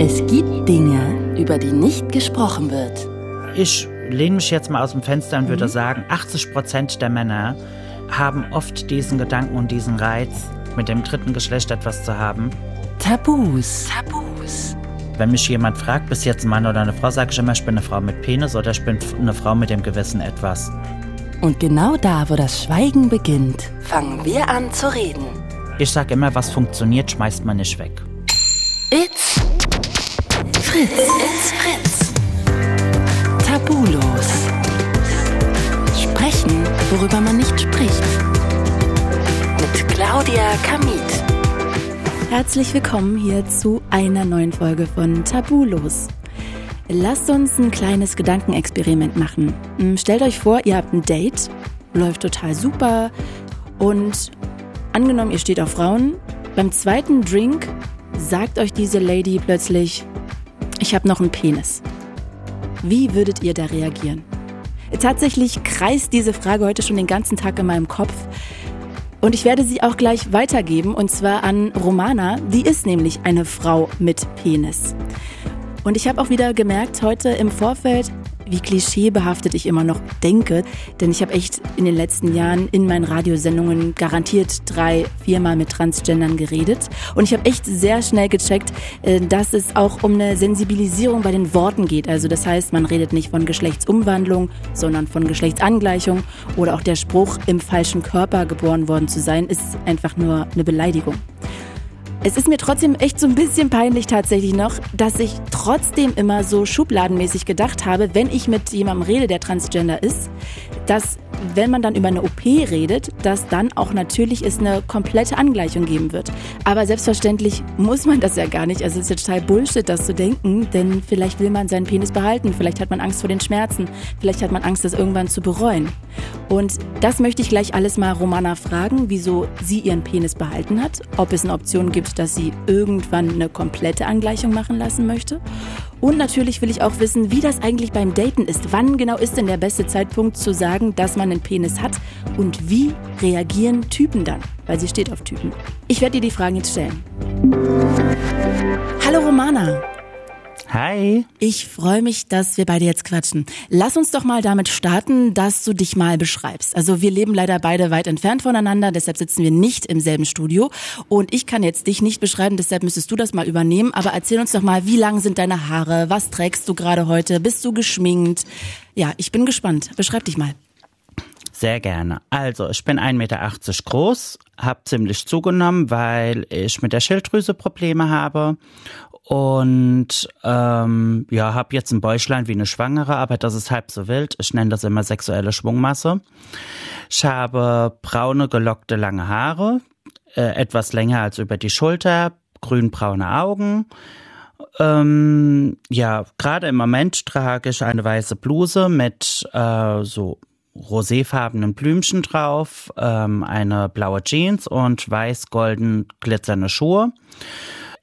Es gibt Dinge, über die nicht gesprochen wird. Ich lehne mich jetzt mal aus dem Fenster und würde sagen, 80 Prozent der Männer haben oft diesen Gedanken und diesen Reiz, mit dem dritten Geschlecht etwas zu haben. Tabus. Tabus. Wenn mich jemand fragt, bist du jetzt ein Mann oder eine Frau, sage ich immer, ich bin eine Frau mit Penis oder ich bin eine Frau mit dem gewissen Etwas. Und genau da, wo das Schweigen beginnt, fangen wir an zu reden. Ich sage immer, was funktioniert, schmeißt man nicht weg. Fritz. It's Fritz. Tabulos. Sprechen, worüber man nicht spricht. Mit Claudia Kamit. Herzlich willkommen hier zu einer neuen Folge von Tabulos. Lasst uns ein kleines Gedankenexperiment machen. Hm, Stellt euch vor, ihr habt ein Date, läuft total super und angenommen, ihr steht auf Frauen. Beim zweiten Drink sagt euch diese Lady plötzlich, ich habe noch einen Penis. Wie würdet ihr da reagieren? Tatsächlich kreist diese Frage heute schon den ganzen Tag in meinem Kopf. Und ich werde sie auch gleich weitergeben, und zwar an Romana. Die ist nämlich eine Frau mit Penis. Und ich habe auch wieder gemerkt heute im Vorfeld, wie klischeebehaftet ich immer noch denke. Denn ich habe echt in den letzten Jahren in meinen Radiosendungen garantiert drei, viermal mit Transgendern geredet. Und ich habe echt sehr schnell gecheckt, äh, dass es auch um eine Sensibilisierung bei den Worten geht. Also das heißt, man redet nicht von Geschlechtsumwandlung, sondern von Geschlechtsangleichung. Oder auch der Spruch, im falschen Körper geboren worden zu sein, ist einfach nur eine Beleidigung. Es ist mir trotzdem echt so ein bisschen peinlich tatsächlich noch, dass ich trotzdem immer so schubladenmäßig gedacht habe, wenn ich mit jemandem rede, der transgender ist, dass wenn man dann über eine OP redet, dass dann auch natürlich es eine komplette Angleichung geben wird. Aber selbstverständlich muss man das ja gar nicht. Also es ist ja total Bullshit, das zu denken, denn vielleicht will man seinen Penis behalten, vielleicht hat man Angst vor den Schmerzen, vielleicht hat man Angst, das irgendwann zu bereuen. Und das möchte ich gleich alles mal Romana fragen, wieso sie ihren Penis behalten hat, ob es eine Option gibt, dass sie irgendwann eine komplette Angleichung machen lassen möchte. Und natürlich will ich auch wissen, wie das eigentlich beim Daten ist. Wann genau ist denn der beste Zeitpunkt zu sagen, dass man einen Penis hat? Und wie reagieren Typen dann? Weil sie steht auf Typen. Ich werde dir die Fragen jetzt stellen. Hallo Romana. Hi. Ich freue mich, dass wir beide jetzt quatschen. Lass uns doch mal damit starten, dass du dich mal beschreibst. Also wir leben leider beide weit entfernt voneinander, deshalb sitzen wir nicht im selben Studio. Und ich kann jetzt dich nicht beschreiben, deshalb müsstest du das mal übernehmen. Aber erzähl uns doch mal, wie lang sind deine Haare? Was trägst du gerade heute? Bist du geschminkt? Ja, ich bin gespannt. Beschreib dich mal. Sehr gerne. Also, ich bin 1,80 Meter groß, habe ziemlich zugenommen, weil ich mit der Schilddrüse Probleme habe und ähm, ja, habe jetzt ein Bäuchlein wie eine Schwangere, aber das ist halb so wild. Ich nenne das immer sexuelle Schwungmasse. Ich habe braune, gelockte, lange Haare, äh, etwas länger als über die Schulter, grünbraune Augen. Ähm, ja, gerade im Moment trage ich eine weiße Bluse mit äh, so roséfarbenen Blümchen drauf, ähm, eine blaue Jeans und weiß-golden glitzernde Schuhe.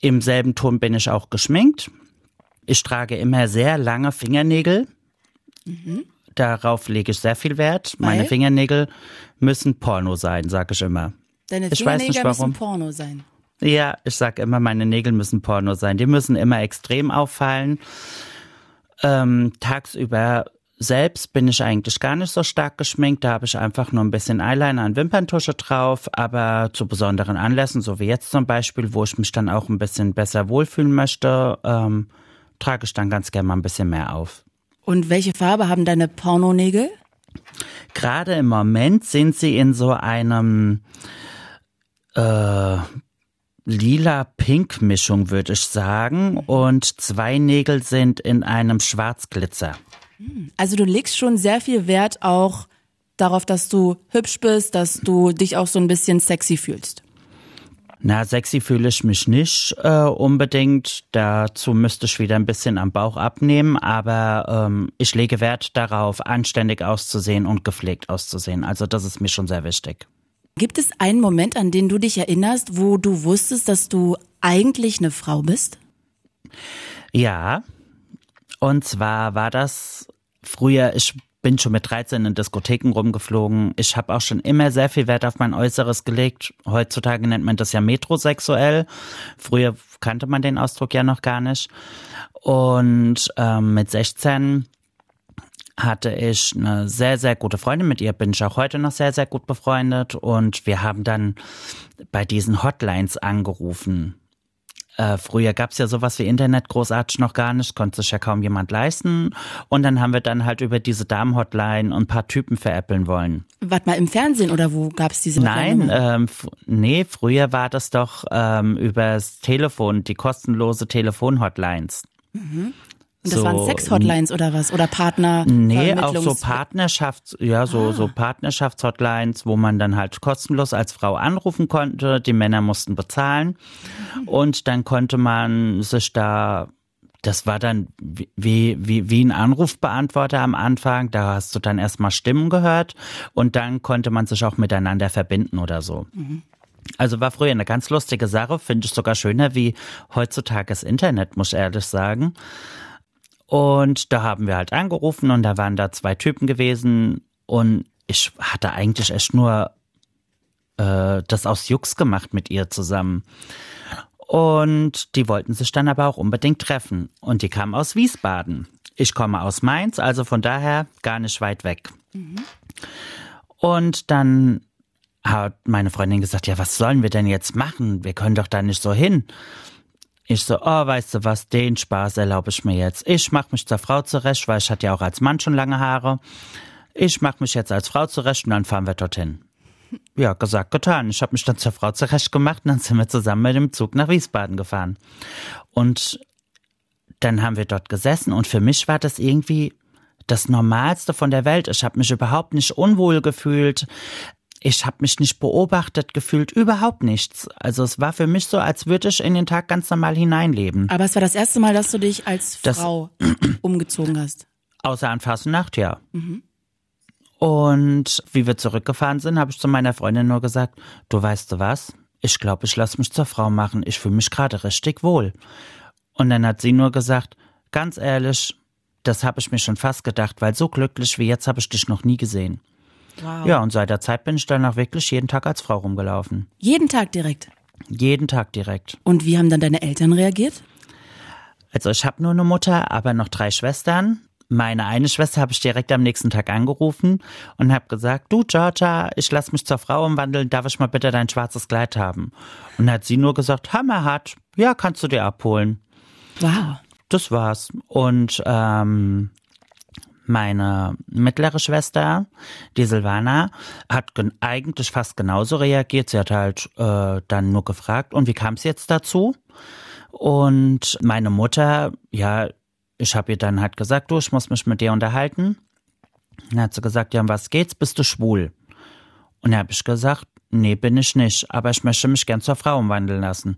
Im selben Ton bin ich auch geschminkt. Ich trage immer sehr lange Fingernägel. Darauf lege ich sehr viel Wert. Meine Weil? Fingernägel müssen Porno sein, sage ich immer. Deine Ich weiß nicht, Fingernägel müssen. Porno sein. Ja, ich sag immer, meine Nägel müssen Porno sein. Die müssen immer extrem auffallen. Ähm, tagsüber selbst bin ich eigentlich gar nicht so stark geschminkt. Da habe ich einfach nur ein bisschen Eyeliner und Wimperntusche drauf. Aber zu besonderen Anlässen, so wie jetzt zum Beispiel, wo ich mich dann auch ein bisschen besser wohlfühlen möchte, ähm, trage ich dann ganz gerne mal ein bisschen mehr auf. Und welche Farbe haben deine Pornonägel? Gerade im Moment sind sie in so einem äh, lila-pink-Mischung, würde ich sagen. Und zwei Nägel sind in einem Schwarzglitzer. Also du legst schon sehr viel Wert auch darauf, dass du hübsch bist, dass du dich auch so ein bisschen sexy fühlst. Na, sexy fühle ich mich nicht äh, unbedingt. Dazu müsste ich wieder ein bisschen am Bauch abnehmen, aber ähm, ich lege Wert darauf, anständig auszusehen und gepflegt auszusehen. Also das ist mir schon sehr wichtig. Gibt es einen Moment, an den du dich erinnerst, wo du wusstest, dass du eigentlich eine Frau bist? Ja, und zwar war das früher, ich bin schon mit 13 in Diskotheken rumgeflogen. Ich habe auch schon immer sehr viel Wert auf mein Äußeres gelegt. Heutzutage nennt man das ja metrosexuell. Früher kannte man den Ausdruck ja noch gar nicht. Und ähm, mit 16 hatte ich eine sehr, sehr gute Freundin. Mit ihr bin ich auch heute noch sehr, sehr gut befreundet. Und wir haben dann bei diesen Hotlines angerufen. Äh, früher gab's ja sowas wie Internet großartig noch gar nicht, konnte sich ja kaum jemand leisten. Und dann haben wir dann halt über diese Damen-Hotline ein paar Typen veräppeln wollen. Warte mal, im Fernsehen oder wo gab's diese Nein, ähm, nee, früher war das doch ähm, übers Telefon, die kostenlose Telefon-Hotlines. Und das waren so- Sex-Hotlines oder was? Oder Partner? Nee, auch so Partnerschafts, ja, so, so Partnerschaftshotlines, wo man dann halt kostenlos als Frau anrufen konnte. Die Männer mussten bezahlen. Und dann konnte man sich da, das war dann wie, wie, wie ein Anrufbeantworter am Anfang. Da hast du dann erstmal Stimmen gehört und dann konnte man sich auch miteinander verbinden oder so. Also war früher eine ganz lustige Sache, finde ich sogar schöner wie heutzutage das Internet, muss ich ehrlich sagen. Und da haben wir halt angerufen und da waren da zwei Typen gewesen und ich hatte eigentlich echt nur äh, das aus Jux gemacht mit ihr zusammen. Und die wollten sich dann aber auch unbedingt treffen. Und die kamen aus Wiesbaden. Ich komme aus Mainz, also von daher gar nicht weit weg. Und dann hat meine Freundin gesagt, ja, was sollen wir denn jetzt machen? Wir können doch da nicht so hin. Ich so, oh, weißt du was, den Spaß erlaube ich mir jetzt. Ich mach mich zur Frau zurecht, weil ich hatte ja auch als Mann schon lange Haare. Ich mach mich jetzt als Frau zurecht und dann fahren wir dorthin. Ja, gesagt, getan. Ich habe mich dann zur Frau zurecht gemacht und dann sind wir zusammen mit dem Zug nach Wiesbaden gefahren. Und dann haben wir dort gesessen und für mich war das irgendwie das Normalste von der Welt. Ich habe mich überhaupt nicht unwohl gefühlt. Ich habe mich nicht beobachtet gefühlt, überhaupt nichts. Also es war für mich so, als würde ich in den Tag ganz normal hineinleben. Aber es war das erste Mal, dass du dich als Das- Frau umgezogen hast. Außer an Fastnacht, ja. Und wie wir zurückgefahren sind, habe ich zu meiner Freundin nur gesagt, du weißt du was? Ich glaube, ich lasse mich zur Frau machen. Ich fühle mich gerade richtig wohl. Und dann hat sie nur gesagt, ganz ehrlich, das habe ich mir schon fast gedacht, weil so glücklich wie jetzt habe ich dich noch nie gesehen. Wow. Ja, und seit der Zeit bin ich danach wirklich jeden Tag als Frau rumgelaufen. Jeden Tag direkt. Jeden Tag direkt. Und wie haben dann deine Eltern reagiert? Also ich habe nur eine Mutter, aber noch drei Schwestern. Meine eine Schwester habe ich direkt am nächsten Tag angerufen und habe gesagt, du Georgia, ich lass mich zur Frau umwandeln, darf ich mal bitte dein schwarzes Kleid haben? Und hat sie nur gesagt, hammerhart, ja, kannst du dir abholen. Wow. Das war's. Und ähm, meine mittlere Schwester, die Silvana, hat gen- eigentlich fast genauso reagiert. Sie hat halt äh, dann nur gefragt, und wie kam es jetzt dazu? Und meine Mutter, ja, ich habe ihr dann halt gesagt, du, ich muss mich mit dir unterhalten. Dann hat sie gesagt, ja, um was geht's? Bist du schwul? Und dann habe ich gesagt, nee, bin ich nicht, aber ich möchte mich gern zur Frau umwandeln lassen.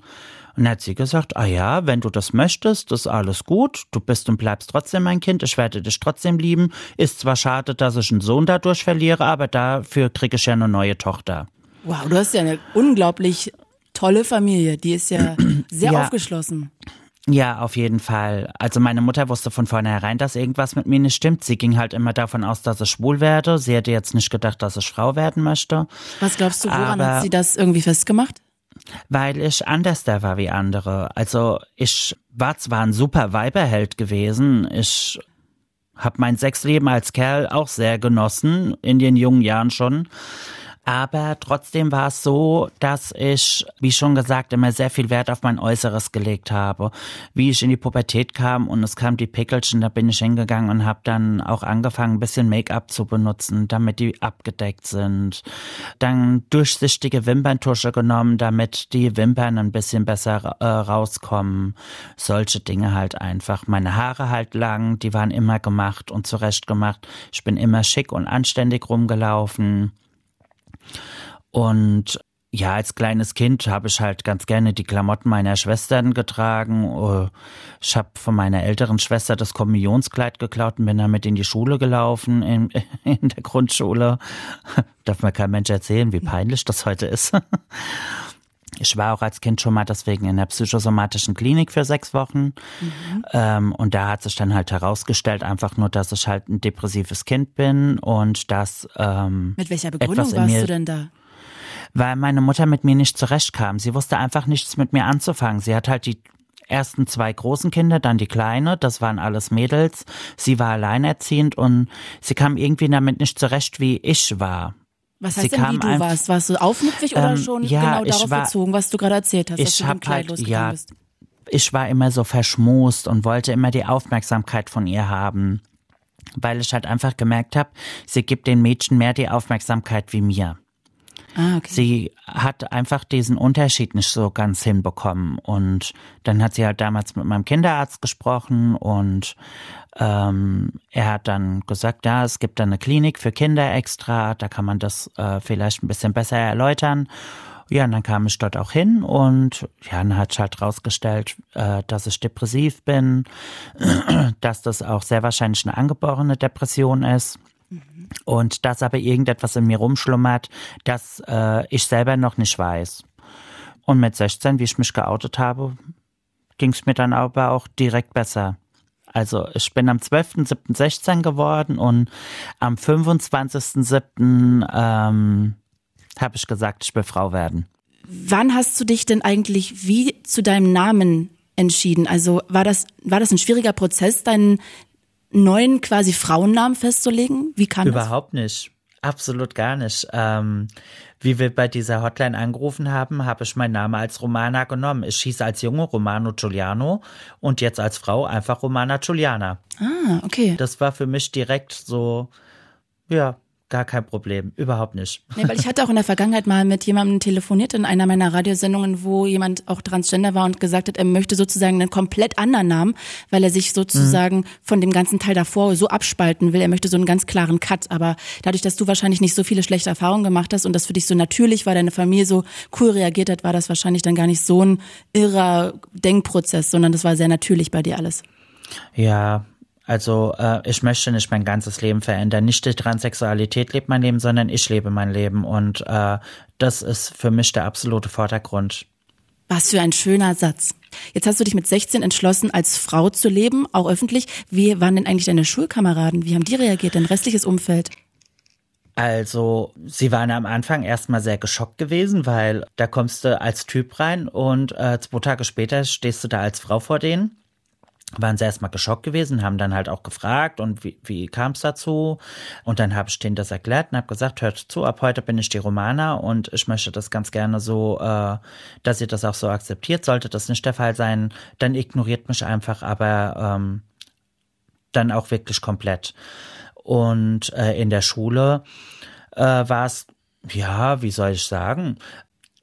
Und dann hat sie gesagt, ah ja, wenn du das möchtest, ist alles gut, du bist und bleibst trotzdem mein Kind, ich werde dich trotzdem lieben. Ist zwar schade, dass ich einen Sohn dadurch verliere, aber dafür kriege ich ja eine neue Tochter. Wow, du hast ja eine unglaublich tolle Familie. Die ist ja sehr Ja. aufgeschlossen. Ja, auf jeden Fall. Also meine Mutter wusste von vornherein, dass irgendwas mit mir nicht stimmt. Sie ging halt immer davon aus, dass ich schwul werde. Sie hätte jetzt nicht gedacht, dass ich Frau werden möchte. Was glaubst du, woran Aber- hat sie das irgendwie festgemacht? weil ich anders da war wie andere. Also ich war zwar ein super Weiberheld gewesen, ich habe mein Sexleben als Kerl auch sehr genossen, in den jungen Jahren schon. Aber trotzdem war es so, dass ich, wie schon gesagt, immer sehr viel Wert auf mein Äußeres gelegt habe. Wie ich in die Pubertät kam und es kam die Pickelchen, da bin ich hingegangen und habe dann auch angefangen, ein bisschen Make-up zu benutzen, damit die abgedeckt sind. Dann durchsichtige Wimperntusche genommen, damit die Wimpern ein bisschen besser äh, rauskommen. Solche Dinge halt einfach. Meine Haare halt lang, die waren immer gemacht und zurecht gemacht. Ich bin immer schick und anständig rumgelaufen. Und ja, als kleines Kind habe ich halt ganz gerne die Klamotten meiner Schwestern getragen. Äh, Ich habe von meiner älteren Schwester das Kommunionskleid geklaut und bin damit in die Schule gelaufen, in, in der Grundschule. Darf mir kein Mensch erzählen, wie peinlich das heute ist. Ich war auch als Kind schon mal deswegen in der psychosomatischen Klinik für sechs Wochen. Mhm. Ähm, und da hat sich dann halt herausgestellt, einfach nur, dass ich halt ein depressives Kind bin und dass. Ähm, Mit welcher Begründung warst du denn da? Weil meine Mutter mit mir nicht zurechtkam. Sie wusste einfach nichts mit mir anzufangen. Sie hat halt die ersten zwei großen Kinder, dann die kleine, das waren alles Mädels. Sie war alleinerziehend und sie kam irgendwie damit nicht zurecht, wie ich war. Was heißt sie denn, wie du warst? Warst du aufmüpfig oder ähm, schon ja, genau darauf war, bezogen, was du gerade erzählt hast, ich dass du halt, ja, bist? Ich war immer so verschmust und wollte immer die Aufmerksamkeit von ihr haben, weil ich halt einfach gemerkt habe, sie gibt den Mädchen mehr die Aufmerksamkeit wie mir. Ah, okay. Sie hat einfach diesen Unterschied nicht so ganz hinbekommen. Und dann hat sie halt damals mit meinem Kinderarzt gesprochen und ähm, er hat dann gesagt, ja, es gibt da eine Klinik für Kinder extra, da kann man das äh, vielleicht ein bisschen besser erläutern. Ja, und dann kam ich dort auch hin und ja, dann hat sich halt rausgestellt, äh, dass ich depressiv bin, dass das auch sehr wahrscheinlich eine angeborene Depression ist. Und dass aber irgendetwas in mir rumschlummert, das äh, ich selber noch nicht weiß. Und mit 16, wie ich mich geoutet habe, ging es mir dann aber auch direkt besser. Also ich bin am 12.07.16 geworden und am 25.07. Ähm, habe ich gesagt, ich will Frau werden. Wann hast du dich denn eigentlich wie zu deinem Namen entschieden? Also war das, war das ein schwieriger Prozess, deinen neuen quasi Frauennamen festzulegen? Wie kam Überhaupt das? nicht. Absolut gar nicht. Ähm, wie wir bei dieser Hotline angerufen haben, habe ich meinen Namen als Romana genommen. Ich hieß als Junge Romano Giuliano und jetzt als Frau einfach Romana Giuliana. Ah, okay. Das war für mich direkt so, ja, Gar kein Problem, überhaupt nicht. Nee, weil ich hatte auch in der Vergangenheit mal mit jemandem telefoniert in einer meiner Radiosendungen, wo jemand auch Transgender war und gesagt hat, er möchte sozusagen einen komplett anderen Namen, weil er sich sozusagen mhm. von dem ganzen Teil davor so abspalten will. Er möchte so einen ganz klaren Cut. Aber dadurch, dass du wahrscheinlich nicht so viele schlechte Erfahrungen gemacht hast und das für dich so natürlich war, deine Familie so cool reagiert hat, war das wahrscheinlich dann gar nicht so ein irrer Denkprozess, sondern das war sehr natürlich bei dir alles. Ja, also äh, ich möchte nicht mein ganzes Leben verändern. Nicht die Transsexualität lebt mein Leben, sondern ich lebe mein Leben. Und äh, das ist für mich der absolute Vordergrund. Was für ein schöner Satz. Jetzt hast du dich mit 16 entschlossen, als Frau zu leben, auch öffentlich. Wie waren denn eigentlich deine Schulkameraden? Wie haben die reagiert, dein restliches Umfeld? Also, sie waren am Anfang erstmal sehr geschockt gewesen, weil da kommst du als Typ rein und äh, zwei Tage später stehst du da als Frau vor denen waren sie erstmal geschockt gewesen, haben dann halt auch gefragt und wie, wie kam es dazu? Und dann habe ich denen das erklärt und habe gesagt, hört zu, ab heute bin ich die Romana und ich möchte das ganz gerne so, äh, dass ihr das auch so akzeptiert. Sollte das nicht der Fall sein, dann ignoriert mich einfach, aber ähm, dann auch wirklich komplett. Und äh, in der Schule äh, war es, ja, wie soll ich sagen,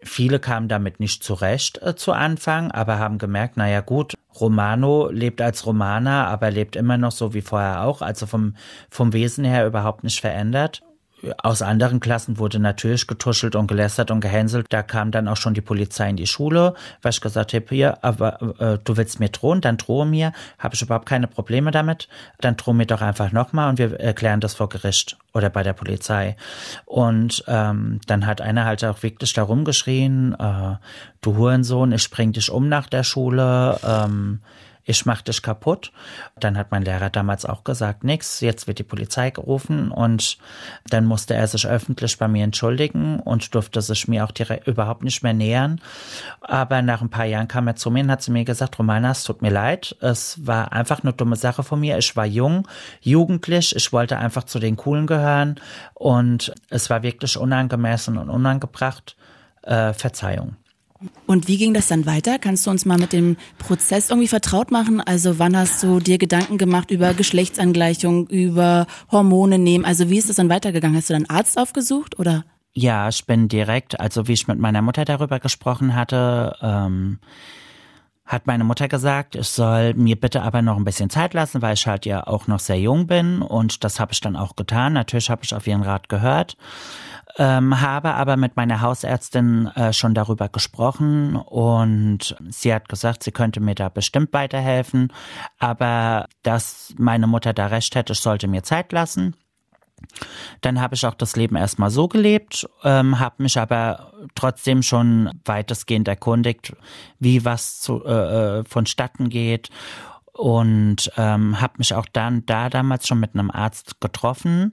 Viele kamen damit nicht zurecht äh, zu Anfang, aber haben gemerkt, naja gut, Romano lebt als Romaner, aber lebt immer noch so wie vorher auch, also vom, vom Wesen her überhaupt nicht verändert aus anderen Klassen wurde natürlich getuschelt und gelästert und gehänselt. Da kam dann auch schon die Polizei in die Schule, weil ich gesagt habe, hier, aber äh, du willst mir drohen, dann drohe mir, habe ich überhaupt keine Probleme damit. Dann drohe mir doch einfach nochmal und wir erklären das vor Gericht oder bei der Polizei. Und ähm, dann hat einer halt auch wirklich da rumgeschrien, äh, du Hurensohn, ich bring dich um nach der Schule. Ähm, ich mach dich kaputt. Dann hat mein Lehrer damals auch gesagt, nix, jetzt wird die Polizei gerufen und dann musste er sich öffentlich bei mir entschuldigen und durfte sich mir auch direkt überhaupt nicht mehr nähern. Aber nach ein paar Jahren kam er zu mir und hat zu mir gesagt, Romana, es tut mir leid, es war einfach eine dumme Sache von mir. Ich war jung, jugendlich, ich wollte einfach zu den Coolen gehören und es war wirklich unangemessen und unangebracht. Äh, Verzeihung. Und wie ging das dann weiter? Kannst du uns mal mit dem Prozess irgendwie vertraut machen? Also wann hast du dir Gedanken gemacht über Geschlechtsangleichung, über Hormone nehmen? Also wie ist das dann weitergegangen? Hast du dann Arzt aufgesucht oder? Ja, ich bin direkt, also wie ich mit meiner Mutter darüber gesprochen hatte, ähm, hat meine Mutter gesagt, ich soll mir bitte aber noch ein bisschen Zeit lassen, weil ich halt ja auch noch sehr jung bin und das habe ich dann auch getan. Natürlich habe ich auf ihren Rat gehört ähm, habe aber mit meiner Hausärztin äh, schon darüber gesprochen und sie hat gesagt, sie könnte mir da bestimmt weiterhelfen, aber dass meine Mutter da recht hätte, ich sollte mir Zeit lassen. Dann habe ich auch das Leben erstmal so gelebt, ähm, habe mich aber trotzdem schon weitestgehend erkundigt, wie was zu, äh, äh vonstatten geht und ähm, habe mich auch dann da damals schon mit einem Arzt getroffen.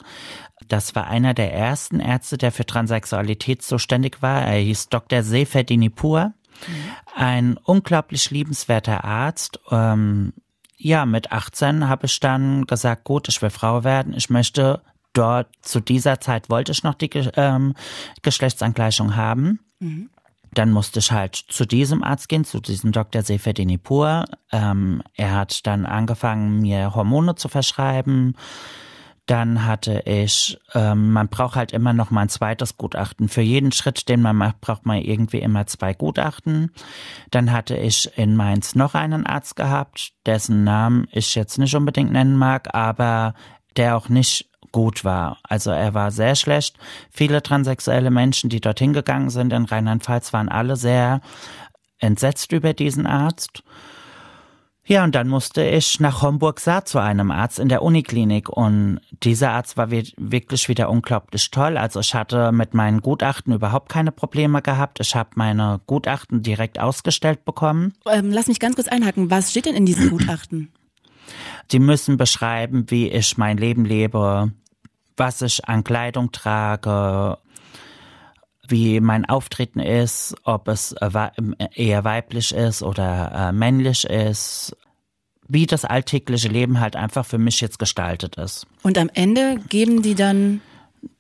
Das war einer der ersten Ärzte, der für Transsexualität zuständig war. Er hieß Dr. Seferdinipur. Mhm. Ein unglaublich liebenswerter Arzt. Ähm, ja, mit 18 habe ich dann gesagt, gut, ich will Frau werden. Ich möchte dort, zu dieser Zeit wollte ich noch die ähm, Geschlechtsangleichung haben. Mhm. Dann musste ich halt zu diesem Arzt gehen, zu diesem Dr. Seferdinipur. Ähm, er hat dann angefangen, mir Hormone zu verschreiben. Dann hatte ich, ähm, man braucht halt immer noch mal ein zweites Gutachten. Für jeden Schritt, den man macht, braucht man irgendwie immer zwei Gutachten. Dann hatte ich in Mainz noch einen Arzt gehabt, dessen Namen ich jetzt nicht unbedingt nennen mag, aber der auch nicht gut war. Also er war sehr schlecht. Viele transsexuelle Menschen, die dorthin gegangen sind in Rheinland-Pfalz, waren alle sehr entsetzt über diesen Arzt. Ja, und dann musste ich nach Homburg-Saar zu einem Arzt in der Uniklinik und dieser Arzt war wirklich wieder unglaublich toll. Also ich hatte mit meinen Gutachten überhaupt keine Probleme gehabt. Ich habe meine Gutachten direkt ausgestellt bekommen. Ähm, lass mich ganz kurz einhaken. Was steht denn in diesen Gutachten? Die müssen beschreiben, wie ich mein Leben lebe, was ich an Kleidung trage, wie mein Auftreten ist, ob es eher weiblich ist oder äh, männlich ist, wie das alltägliche Leben halt einfach für mich jetzt gestaltet ist. Und am Ende geben die dann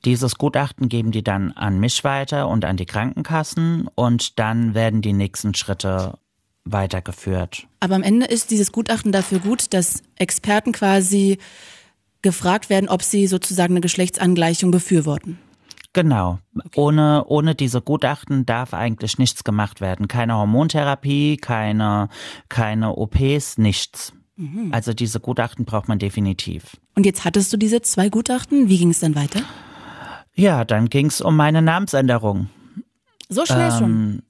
dieses Gutachten geben die dann an mich weiter und an die Krankenkassen und dann werden die nächsten Schritte weitergeführt. Aber am Ende ist dieses Gutachten dafür gut, dass Experten quasi gefragt werden, ob sie sozusagen eine Geschlechtsangleichung befürworten. Genau. Okay. Ohne, ohne diese Gutachten darf eigentlich nichts gemacht werden. Keine Hormontherapie, keine, keine OPs, nichts. Mhm. Also diese Gutachten braucht man definitiv. Und jetzt hattest du diese zwei Gutachten. Wie ging es dann weiter? Ja, dann ging es um meine Namensänderung. So schnell ähm, schon.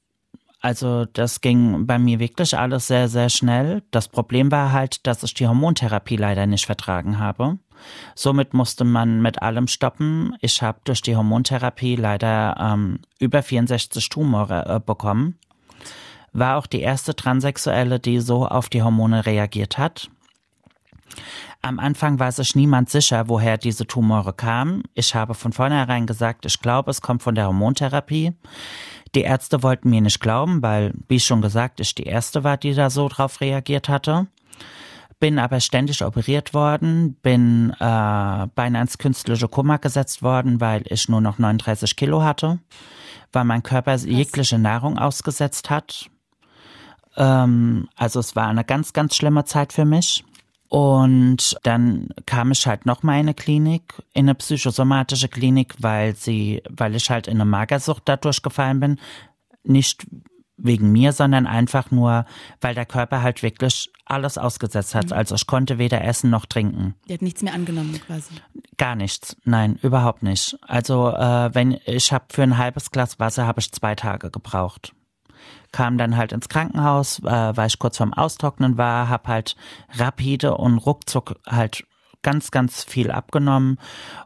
Also das ging bei mir wirklich alles sehr, sehr schnell. Das Problem war halt, dass ich die Hormontherapie leider nicht vertragen habe. Somit musste man mit allem stoppen. Ich habe durch die Hormontherapie leider ähm, über 64 Tumore äh, bekommen. War auch die erste Transsexuelle, die so auf die Hormone reagiert hat. Am Anfang war sich niemand sicher, woher diese Tumore kamen. Ich habe von vornherein gesagt, ich glaube, es kommt von der Hormontherapie. Die Ärzte wollten mir nicht glauben, weil, wie schon gesagt, ich die erste war, die da so drauf reagiert hatte bin aber ständig operiert worden, bin äh, beinahe ins künstliche Koma gesetzt worden, weil ich nur noch 39 Kilo hatte, weil mein Körper Was? jegliche Nahrung ausgesetzt hat. Ähm, also es war eine ganz, ganz schlimme Zeit für mich. Und dann kam ich halt noch mal in eine Klinik, in eine psychosomatische Klinik, weil sie, weil ich halt in eine Magersucht dadurch gefallen bin. Nicht wegen mir, sondern einfach nur, weil der Körper halt wirklich alles ausgesetzt hat. Mhm. Also ich konnte weder essen noch trinken. Der hat nichts mehr angenommen quasi. Gar nichts. Nein, überhaupt nicht. Also äh, wenn ich habe für ein halbes Glas Wasser habe ich zwei Tage gebraucht. Kam dann halt ins Krankenhaus, äh, weil ich kurz vorm Austrocknen war, habe halt rapide und ruckzuck halt ganz, ganz viel abgenommen.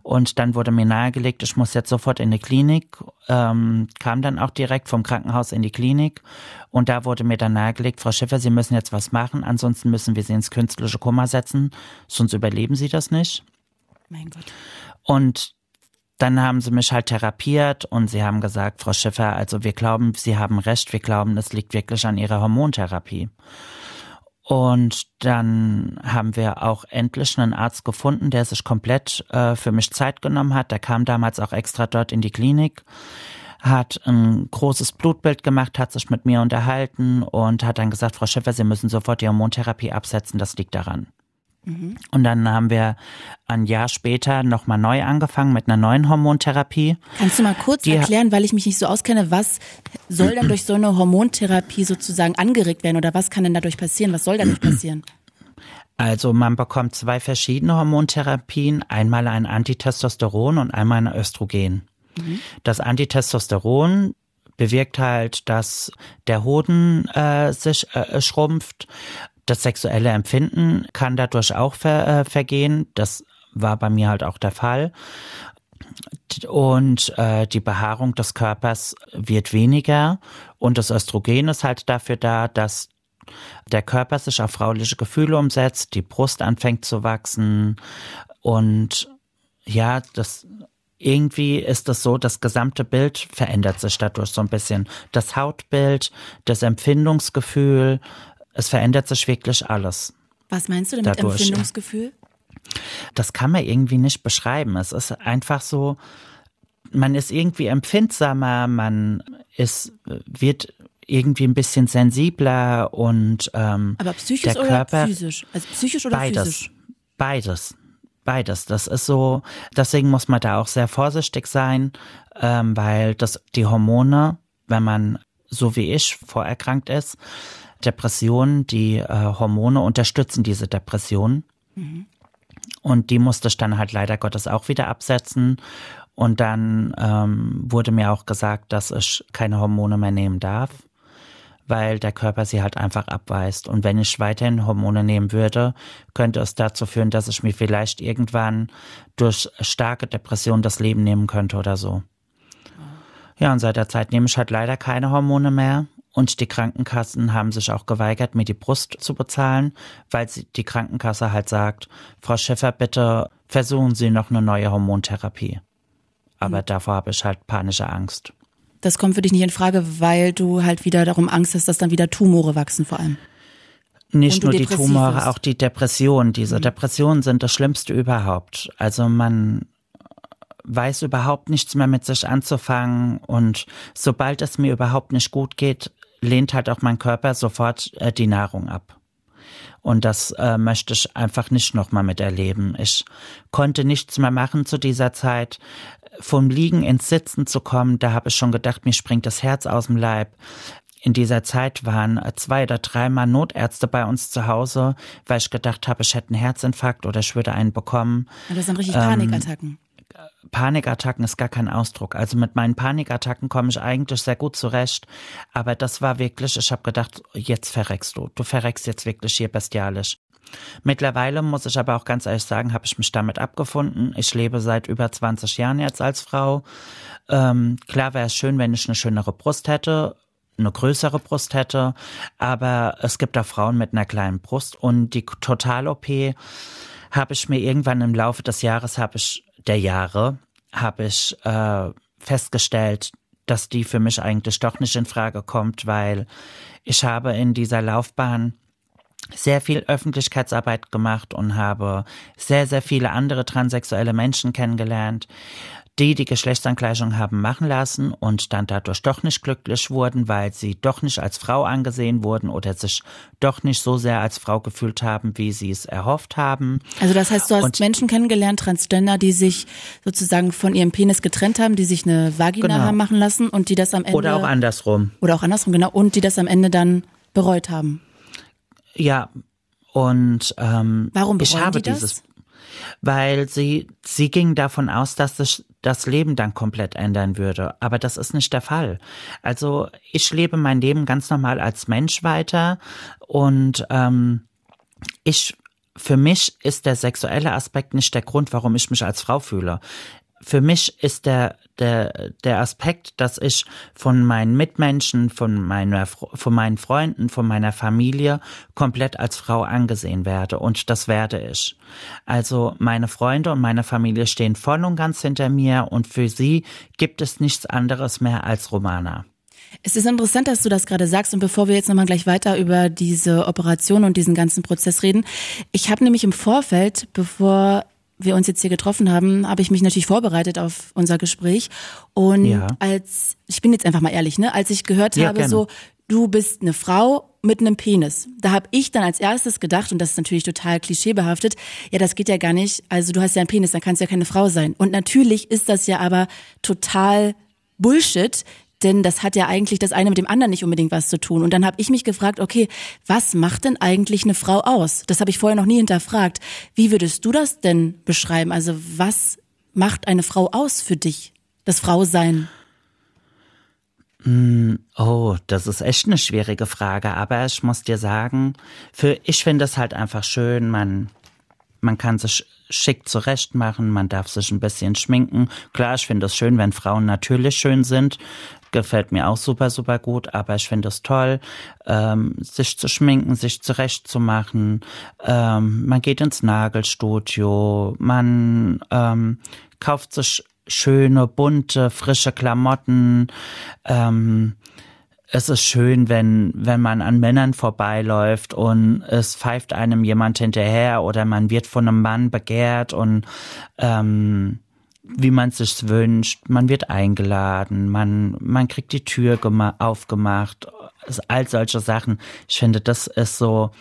Und dann wurde mir nahegelegt, ich muss jetzt sofort in die Klinik, ähm, kam dann auch direkt vom Krankenhaus in die Klinik. Und da wurde mir dann nahegelegt, Frau Schiffer, Sie müssen jetzt was machen, ansonsten müssen wir Sie ins künstliche Koma setzen, sonst überleben Sie das nicht. Mein Gott. Und dann haben sie mich halt therapiert und sie haben gesagt, Frau Schiffer, also wir glauben, Sie haben recht, wir glauben, das liegt wirklich an Ihrer Hormontherapie. Und dann haben wir auch endlich einen Arzt gefunden, der sich komplett äh, für mich Zeit genommen hat. Der kam damals auch extra dort in die Klinik, hat ein großes Blutbild gemacht, hat sich mit mir unterhalten und hat dann gesagt, Frau Schiffer, Sie müssen sofort die Hormontherapie absetzen, das liegt daran. Mhm. Und dann haben wir ein Jahr später nochmal neu angefangen mit einer neuen Hormontherapie. Kannst du mal kurz Die erklären, weil ich mich nicht so auskenne, was soll denn durch so eine Hormontherapie sozusagen angeregt werden oder was kann denn dadurch passieren? Was soll dadurch passieren? Also man bekommt zwei verschiedene Hormontherapien, einmal ein Antitestosteron und einmal ein Östrogen. Mhm. Das Antitestosteron bewirkt halt, dass der Hoden äh, sich äh, schrumpft das sexuelle Empfinden kann dadurch auch ver, äh, vergehen. Das war bei mir halt auch der Fall. Und äh, die Behaarung des Körpers wird weniger und das Östrogen ist halt dafür da, dass der Körper sich auf frauliche Gefühle umsetzt, die Brust anfängt zu wachsen und ja, das irgendwie ist es so, das gesamte Bild verändert sich dadurch so ein bisschen. Das Hautbild, das Empfindungsgefühl, es verändert sich wirklich alles. Was meinst du denn dadurch, mit Empfindungsgefühl? Das kann man irgendwie nicht beschreiben. Es ist einfach so, man ist irgendwie empfindsamer, man ist, wird irgendwie ein bisschen sensibler und ähm, aber psychisch der Körper, oder physisch? Also psychisch oder beides, physisch? Beides. Beides. Das ist so, deswegen muss man da auch sehr vorsichtig sein, ähm, weil das die Hormone, wenn man so wie ich vorerkrankt ist, Depressionen, die äh, Hormone unterstützen diese Depression. Mhm. Und die musste ich dann halt leider Gottes auch wieder absetzen. Und dann ähm, wurde mir auch gesagt, dass ich keine Hormone mehr nehmen darf weil der Körper sie halt einfach abweist. Und wenn ich weiterhin Hormone nehmen würde, könnte es dazu führen, dass ich mir vielleicht irgendwann durch starke Depression das Leben nehmen könnte oder so. Ja, und seit der Zeit nehme ich halt leider keine Hormone mehr. Und die Krankenkassen haben sich auch geweigert, mir die Brust zu bezahlen, weil sie, die Krankenkasse halt sagt, Frau Schäfer, bitte versuchen Sie noch eine neue Hormontherapie. Aber mhm. davor habe ich halt panische Angst. Das kommt für dich nicht in Frage, weil du halt wieder darum Angst hast, dass dann wieder Tumore wachsen vor allem. Nicht nur die Tumore, bist. auch die Depressionen. Diese mhm. Depressionen sind das Schlimmste überhaupt. Also man weiß überhaupt nichts mehr mit sich anzufangen und sobald es mir überhaupt nicht gut geht, lehnt halt auch mein Körper sofort äh, die Nahrung ab. Und das äh, möchte ich einfach nicht nochmal miterleben. Ich konnte nichts mehr machen zu dieser Zeit vom Liegen ins Sitzen zu kommen, da habe ich schon gedacht, mir springt das Herz aus dem Leib. In dieser Zeit waren zwei oder dreimal Notärzte bei uns zu Hause, weil ich gedacht habe, ich hätte einen Herzinfarkt oder ich würde einen bekommen. Ja, das sind richtig ähm, Panikattacken. Ist gar kein Ausdruck. Also mit meinen Panikattacken komme ich eigentlich sehr gut zurecht. Aber das war wirklich, ich habe gedacht, jetzt verreckst du. Du verreckst jetzt wirklich hier bestialisch. Mittlerweile muss ich aber auch ganz ehrlich sagen, habe ich mich damit abgefunden. Ich lebe seit über 20 Jahren jetzt als Frau. Ähm, klar wäre es schön, wenn ich eine schönere Brust hätte, eine größere Brust hätte, aber es gibt auch Frauen mit einer kleinen Brust und die Total-OP habe ich mir irgendwann im Laufe des Jahres, habe ich der Jahre, habe ich äh, festgestellt, dass die für mich eigentlich doch nicht in Frage kommt, weil ich habe in dieser Laufbahn sehr viel Öffentlichkeitsarbeit gemacht und habe sehr, sehr viele andere transsexuelle Menschen kennengelernt, die die Geschlechtsangleichung haben machen lassen und dann dadurch doch nicht glücklich wurden, weil sie doch nicht als Frau angesehen wurden oder sich doch nicht so sehr als Frau gefühlt haben, wie sie es erhofft haben. Also das heißt, du hast und Menschen kennengelernt, Transgender, die sich sozusagen von ihrem Penis getrennt haben, die sich eine Vagina genau. haben machen lassen und die das am Ende oder auch andersrum oder auch andersrum genau und die das am Ende dann bereut haben. Ja, und ähm, warum ich habe die dieses, weil sie sie ging davon aus, dass sich das Leben dann komplett ändern würde, aber das ist nicht der Fall. Also ich lebe mein Leben ganz normal als Mensch weiter und ähm, ich für mich ist der sexuelle Aspekt nicht der Grund, warum ich mich als Frau fühle für mich ist der, der, der Aspekt, dass ich von meinen Mitmenschen, von meiner, von meinen Freunden, von meiner Familie komplett als Frau angesehen werde. Und das werde ich. Also meine Freunde und meine Familie stehen voll und ganz hinter mir und für sie gibt es nichts anderes mehr als Romana. Es ist interessant, dass du das gerade sagst. Und bevor wir jetzt nochmal gleich weiter über diese Operation und diesen ganzen Prozess reden, ich habe nämlich im Vorfeld, bevor wir uns jetzt hier getroffen haben, habe ich mich natürlich vorbereitet auf unser Gespräch. Und ja. als, ich bin jetzt einfach mal ehrlich, ne, als ich gehört ja, habe, gerne. so, du bist eine Frau mit einem Penis. Da habe ich dann als erstes gedacht, und das ist natürlich total klischeebehaftet, ja, das geht ja gar nicht. Also du hast ja einen Penis, dann kannst du ja keine Frau sein. Und natürlich ist das ja aber total Bullshit, denn das hat ja eigentlich das eine mit dem anderen nicht unbedingt was zu tun. Und dann habe ich mich gefragt, okay, was macht denn eigentlich eine Frau aus? Das habe ich vorher noch nie hinterfragt. Wie würdest du das denn beschreiben? Also was macht eine Frau aus für dich, das Frausein? Mm, oh, das ist echt eine schwierige Frage, aber ich muss dir sagen, für ich finde es halt einfach schön, man man kann sich schick zurecht machen, man darf sich ein bisschen schminken. Klar, ich finde es schön, wenn Frauen natürlich schön sind. Gefällt mir auch super, super gut, aber ich finde es toll, ähm, sich zu schminken, sich zurechtzumachen. Ähm, man geht ins Nagelstudio, man ähm, kauft sich schöne, bunte, frische Klamotten. Ähm, es ist schön, wenn, wenn man an Männern vorbeiläuft und es pfeift einem jemand hinterher oder man wird von einem Mann begehrt und ähm, wie man es sich wünscht, man wird eingeladen, man, man kriegt die Tür aufgemacht, all solche Sachen. Ich finde, das ist so,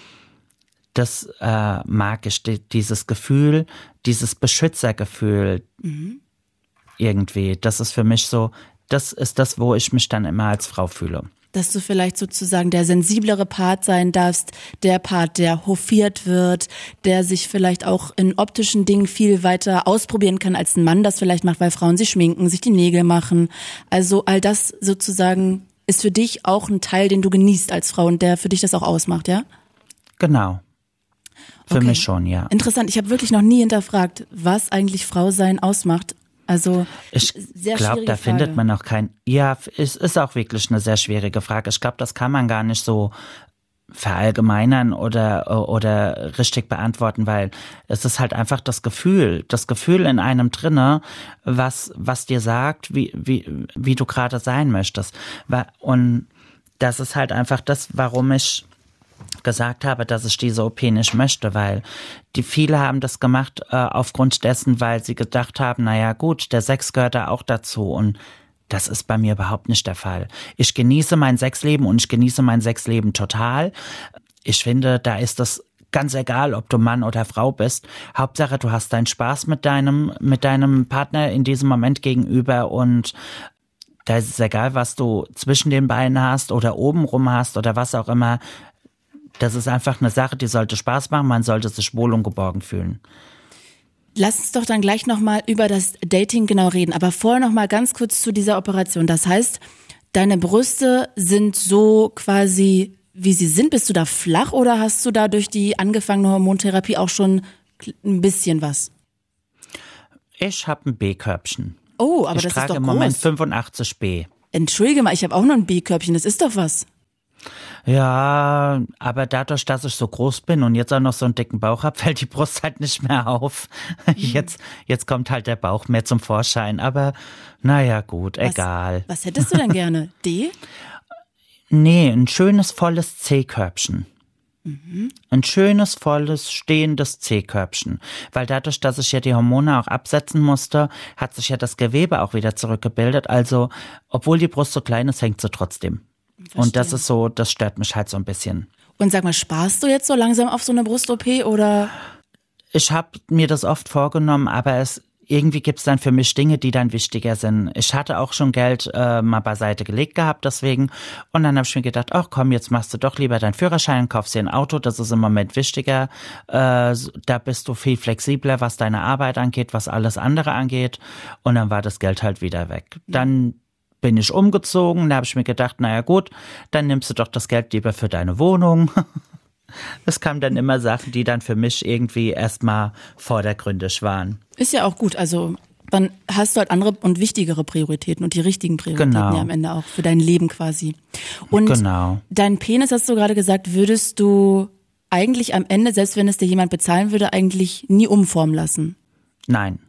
das äh, mag ich, dieses Gefühl, dieses Beschützergefühl mhm. irgendwie. Das ist für mich so, das ist das, wo ich mich dann immer als Frau fühle dass du vielleicht sozusagen der sensiblere Part sein darfst, der Part, der hofiert wird, der sich vielleicht auch in optischen Dingen viel weiter ausprobieren kann, als ein Mann das vielleicht macht, weil Frauen sich schminken, sich die Nägel machen. Also all das sozusagen ist für dich auch ein Teil, den du genießt als Frau und der für dich das auch ausmacht, ja? Genau. Für okay. mich schon, ja. Interessant. Ich habe wirklich noch nie hinterfragt, was eigentlich Frau sein ausmacht. Also ich glaube, da Frage. findet man auch kein. Ja, es ist auch wirklich eine sehr schwierige Frage. Ich glaube, das kann man gar nicht so verallgemeinern oder oder richtig beantworten, weil es ist halt einfach das Gefühl, das Gefühl in einem drinne, was was dir sagt, wie wie wie du gerade sein möchtest. Und das ist halt einfach das, warum ich gesagt habe, dass ich diese OP nicht möchte, weil die viele haben das gemacht äh, aufgrund dessen, weil sie gedacht haben, naja gut, der Sex gehört da auch dazu und das ist bei mir überhaupt nicht der Fall. Ich genieße mein Sexleben und ich genieße mein Sexleben total. Ich finde, da ist das ganz egal, ob du Mann oder Frau bist. Hauptsache, du hast deinen Spaß mit deinem, mit deinem Partner in diesem Moment gegenüber und da ist es egal, was du zwischen den Beinen hast oder oben rum hast oder was auch immer. Das ist einfach eine Sache, die sollte Spaß machen, man sollte sich wohl und geborgen fühlen. Lass uns doch dann gleich nochmal über das Dating genau reden, aber vorher nochmal ganz kurz zu dieser Operation. Das heißt, deine Brüste sind so quasi, wie sie sind. Bist du da flach oder hast du da durch die angefangene Hormontherapie auch schon ein bisschen was? Ich habe ein B-Körbchen. Oh, aber ich das ist doch Ich trage im Moment 85B. Entschuldige mal, ich habe auch noch ein B-Körbchen. Das ist doch was. Ja, aber dadurch, dass ich so groß bin und jetzt auch noch so einen dicken Bauch habe, fällt die Brust halt nicht mehr auf. Mhm. Jetzt, jetzt kommt halt der Bauch mehr zum Vorschein. Aber naja, gut, was, egal. Was hättest du denn gerne? D? Nee, ein schönes, volles C-Körbchen. Mhm. Ein schönes, volles, stehendes C-Körbchen. Weil dadurch, dass ich ja die Hormone auch absetzen musste, hat sich ja das Gewebe auch wieder zurückgebildet. Also, obwohl die Brust so klein ist, hängt sie trotzdem. Verstehe. Und das ist so, das stört mich halt so ein bisschen. Und sag mal, sparst du jetzt so langsam auf so eine Brust-OP oder? Ich habe mir das oft vorgenommen, aber es irgendwie gibt's dann für mich Dinge, die dann wichtiger sind. Ich hatte auch schon Geld äh, mal beiseite gelegt gehabt, deswegen. Und dann habe ich mir gedacht, ach komm, jetzt machst du doch lieber deinen Führerschein, kaufst dir ein Auto, das ist im Moment wichtiger. Äh, da bist du viel flexibler, was deine Arbeit angeht, was alles andere angeht. Und dann war das Geld halt wieder weg. Dann bin ich umgezogen. Da habe ich mir gedacht, naja gut, dann nimmst du doch das Geld lieber für deine Wohnung. Es kamen dann immer Sachen, die dann für mich irgendwie erstmal vordergründig waren. Ist ja auch gut. Also dann hast du halt andere und wichtigere Prioritäten und die richtigen Prioritäten genau. ja am Ende auch für dein Leben quasi. Und genau. dein Penis, hast du gerade gesagt, würdest du eigentlich am Ende, selbst wenn es dir jemand bezahlen würde, eigentlich nie umformen lassen? Nein.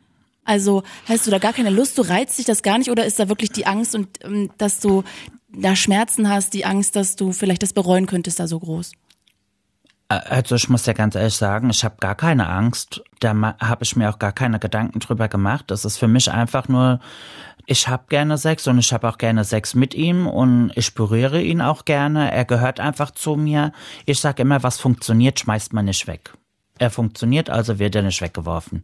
Also hast du da gar keine Lust, du reizt dich das gar nicht oder ist da wirklich die Angst und ähm, dass du da Schmerzen hast, die Angst, dass du vielleicht das bereuen könntest, da so groß? Also ich muss ja ganz ehrlich sagen, ich habe gar keine Angst. Da habe ich mir auch gar keine Gedanken drüber gemacht. Das ist für mich einfach nur, ich habe gerne Sex und ich habe auch gerne Sex mit ihm und ich berühre ihn auch gerne. Er gehört einfach zu mir. Ich sage immer, was funktioniert, schmeißt man nicht weg. Er funktioniert, also wird er nicht weggeworfen.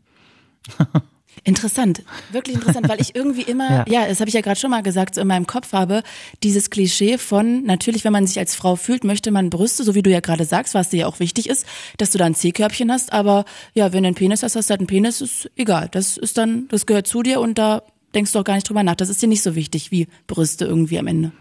Interessant, wirklich interessant, weil ich irgendwie immer, ja, ja das habe ich ja gerade schon mal gesagt, so in meinem Kopf habe, dieses Klischee von, natürlich, wenn man sich als Frau fühlt, möchte man Brüste, so wie du ja gerade sagst, was dir ja auch wichtig ist, dass du da ein C-Körbchen hast, aber ja, wenn du einen Penis hast, hast du halt einen Penis, ist egal. Das ist dann, das gehört zu dir und da denkst du auch gar nicht drüber nach. Das ist dir nicht so wichtig wie Brüste irgendwie am Ende.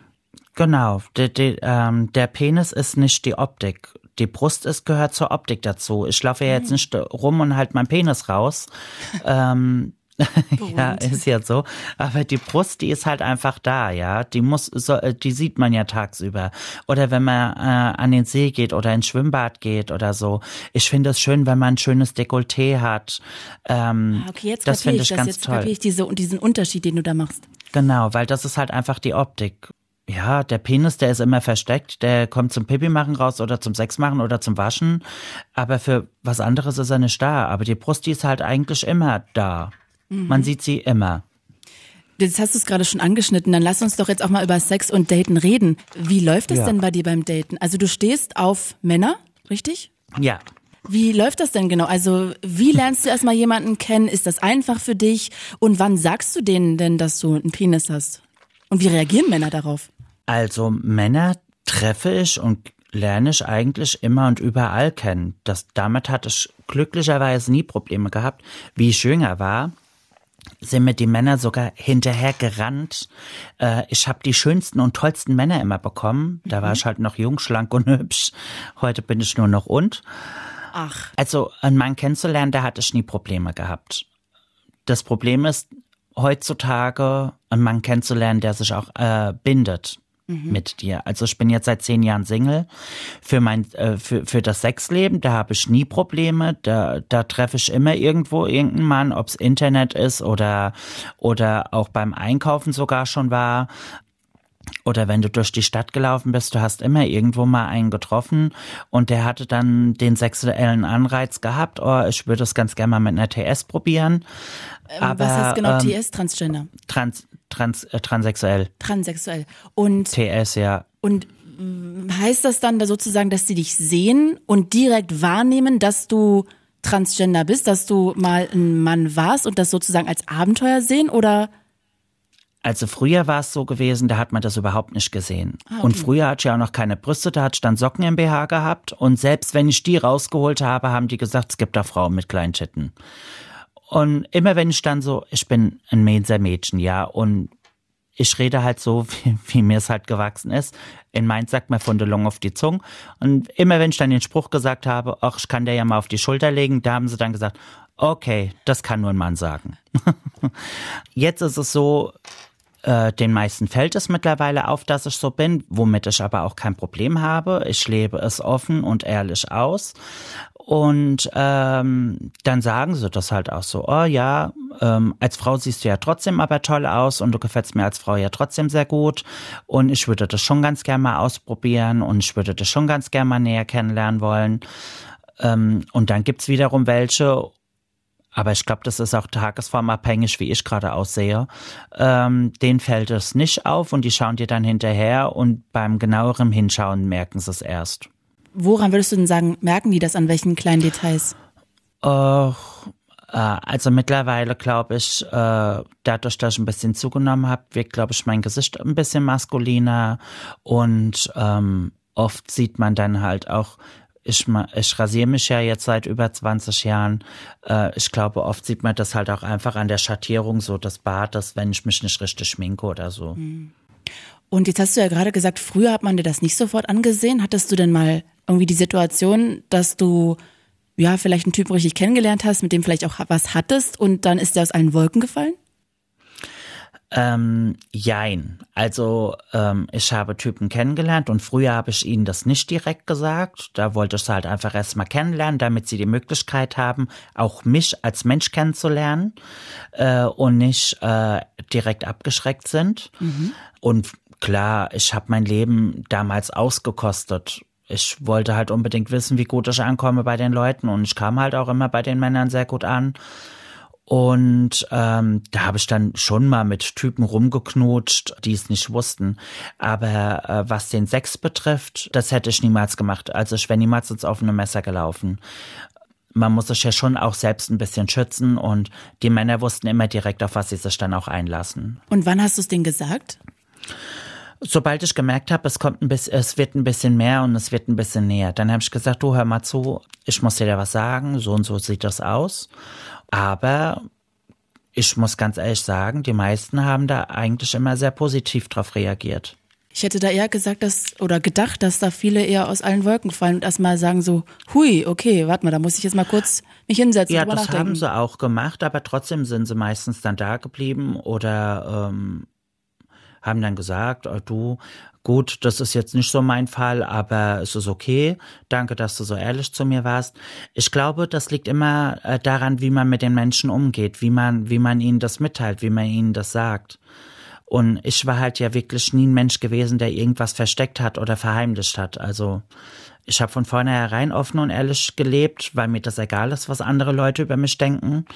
Genau, der, der, ähm, der Penis ist nicht die Optik. Die Brust ist, gehört zur Optik dazu. Ich laufe ja jetzt nicht rum und halt meinen Penis raus. ähm, ja, ist ja so. Aber die Brust, die ist halt einfach da, ja. Die muss, so, äh, die sieht man ja tagsüber. Oder wenn man äh, an den See geht oder ins Schwimmbad geht oder so. Ich finde es schön, wenn man ein schönes Dekolleté hat. Ähm, Ah, okay, jetzt das finde ich das. ganz jetzt toll. kapiere ich diese, diesen Unterschied, den du da machst. Genau, weil das ist halt einfach die Optik. Ja, der Penis, der ist immer versteckt, der kommt zum Pipi machen raus oder zum Sex machen oder zum Waschen, aber für was anderes ist er nicht da. Aber die Brust, die ist halt eigentlich immer da. Man sieht sie immer. Jetzt hast du es gerade schon angeschnitten, dann lass uns doch jetzt auch mal über Sex und Daten reden. Wie läuft es Ja. denn bei dir beim Daten? Also du stehst auf Männer, richtig? Ja. Wie läuft das denn genau? Also wie lernst du erstmal jemanden kennen? Ist das einfach für dich? Und wann sagst du denen denn, dass du einen Penis hast? Und wie reagieren Männer darauf? Also Männer treffe ich und lerne ich eigentlich immer und überall kennen. Das, damit hatte ich glücklicherweise nie Probleme gehabt. Wie ich jünger war, sind mir die Männer sogar hinterher gerannt. Äh, ich habe die schönsten und tollsten Männer immer bekommen. Da war ich halt noch jung, schlank und hübsch. Heute bin ich nur noch und. Ach, Also einen Mann kennenzulernen, da hatte ich nie Probleme gehabt. Das Problem ist heutzutage einen Mann kennenzulernen, der sich auch äh, bindet mit dir. Also ich bin jetzt seit zehn Jahren Single. Für mein äh, für für das Sexleben, da habe ich nie Probleme. Da da treffe ich immer irgendwo irgendeinen Mann, ob's Internet ist oder oder auch beim Einkaufen sogar schon war. Oder wenn du durch die Stadt gelaufen bist, du hast immer irgendwo mal einen getroffen und der hatte dann den sexuellen Anreiz gehabt, oh, ich würde es ganz gerne mal mit einer TS probieren. Aber was heißt genau ähm, TS, Transgender? trans, trans, äh, transsexuell. Transsexuell. Und, TS, ja. und heißt das dann da sozusagen, dass sie dich sehen und direkt wahrnehmen, dass du Transgender bist, dass du mal ein Mann warst und das sozusagen als Abenteuer sehen oder Also früher war es so gewesen, da hat man das überhaupt nicht gesehen. Ah, Und früher hatte ich ja auch noch keine Brüste, da hatte ich dann Socken im BH gehabt. Und selbst wenn ich die rausgeholt habe, haben die gesagt, es gibt da Frauen mit kleinen Titten. Und immer wenn ich dann so, ich bin ein Menser Mädchen, ja, und ich rede halt so, wie, wie mir es halt gewachsen ist. In Mainz sagt man von der Lunge auf die Zunge. Und immer wenn ich dann den Spruch gesagt habe, ach, ich kann dir ja mal auf die Schulter legen, da haben sie dann gesagt, okay, das kann nur ein Mann sagen. Jetzt ist es so, äh, den meisten fällt es mittlerweile auf, dass ich so bin, womit ich aber auch kein Problem habe. Ich lebe es offen und ehrlich aus. Und ähm, dann sagen sie das halt auch so, oh ja, ähm, als Frau siehst du ja trotzdem aber toll aus und du gefällst mir als Frau ja trotzdem sehr gut. Und ich würde das schon ganz gern mal ausprobieren und ich würde das schon ganz gern mal näher kennenlernen wollen. Ähm, und dann gibt's wiederum welche, aber ich glaube, das ist auch tagesformabhängig, wie ich gerade aussehe. Ähm, denen fällt es nicht auf und die schauen dir dann hinterher und beim genaueren Hinschauen merken sie es erst. Woran würdest du denn sagen, merken die das an welchen kleinen Details? Och, äh, also mittlerweile glaube ich, äh, dadurch, dass ich ein bisschen zugenommen habe, wird, glaube ich, mein Gesicht ein bisschen maskuliner und ähm, oft sieht man dann halt auch, ich, ich rasiere mich ja jetzt seit über 20 Jahren. Äh, ich glaube, oft sieht man das halt auch einfach an der Schattierung so des Bartes, wenn ich mich nicht richtig schminke oder so. Und jetzt hast du ja gerade gesagt, früher hat man dir das nicht sofort angesehen. Hattest du denn mal irgendwie die Situation, dass du ja vielleicht einen Typen richtig kennengelernt hast, mit dem vielleicht auch was hattest und dann ist der aus allen Wolken gefallen? Ähm, jein. Also ähm, ich habe Typen kennengelernt und früher habe ich ihnen das nicht direkt gesagt. Da wollte ich halt einfach erstmal kennenlernen, damit sie die Möglichkeit haben, auch mich als Mensch kennenzulernen äh, und nicht äh, direkt abgeschreckt sind. Und klar, ich habe mein Leben damals ausgekostet. Ich wollte halt unbedingt wissen, wie gut ich ankomme bei den Leuten und ich kam halt auch immer bei den Männern sehr gut an. Und ähm, da habe ich dann schon mal mit Typen rumgeknutscht, die es nicht wussten. Aber äh, was den Sex betrifft, das hätte ich niemals gemacht. Also ich wäre niemals ins offene Messer gelaufen. Man muss sich ja schon auch selbst ein bisschen schützen und die Männer wussten immer direkt, auf was sie sich dann auch einlassen. Und wann hast du es denen gesagt? Sobald ich gemerkt habe, es kommt ein bisschen, es wird ein bisschen mehr und es wird ein bisschen näher, dann habe ich gesagt, du hör mal zu, ich muss dir da was sagen, so und so sieht das aus. Aber ich muss ganz ehrlich sagen, die meisten haben da eigentlich immer sehr positiv drauf reagiert. Ich hätte da eher gesagt, dass oder gedacht, dass da viele eher aus allen Wolken fallen und erstmal sagen so, hui, okay, warte mal, da muss ich jetzt mal kurz mich hinsetzen. Ja, das nachdenken. haben sie auch gemacht, aber trotzdem sind sie meistens dann da geblieben oder ähm, haben dann gesagt, oh, du, gut, das ist jetzt nicht so mein Fall, aber es ist okay. Danke, dass du so ehrlich zu mir warst. Ich glaube, das liegt immer äh, daran, wie man mit den Menschen umgeht, wie man, wie man ihnen das mitteilt, wie man ihnen das sagt. Und ich war halt ja wirklich nie ein Mensch gewesen, der irgendwas versteckt hat oder verheimlicht hat. Also ich habe von vornherein offen und ehrlich gelebt, weil mir das egal ist, was andere Leute über mich denken.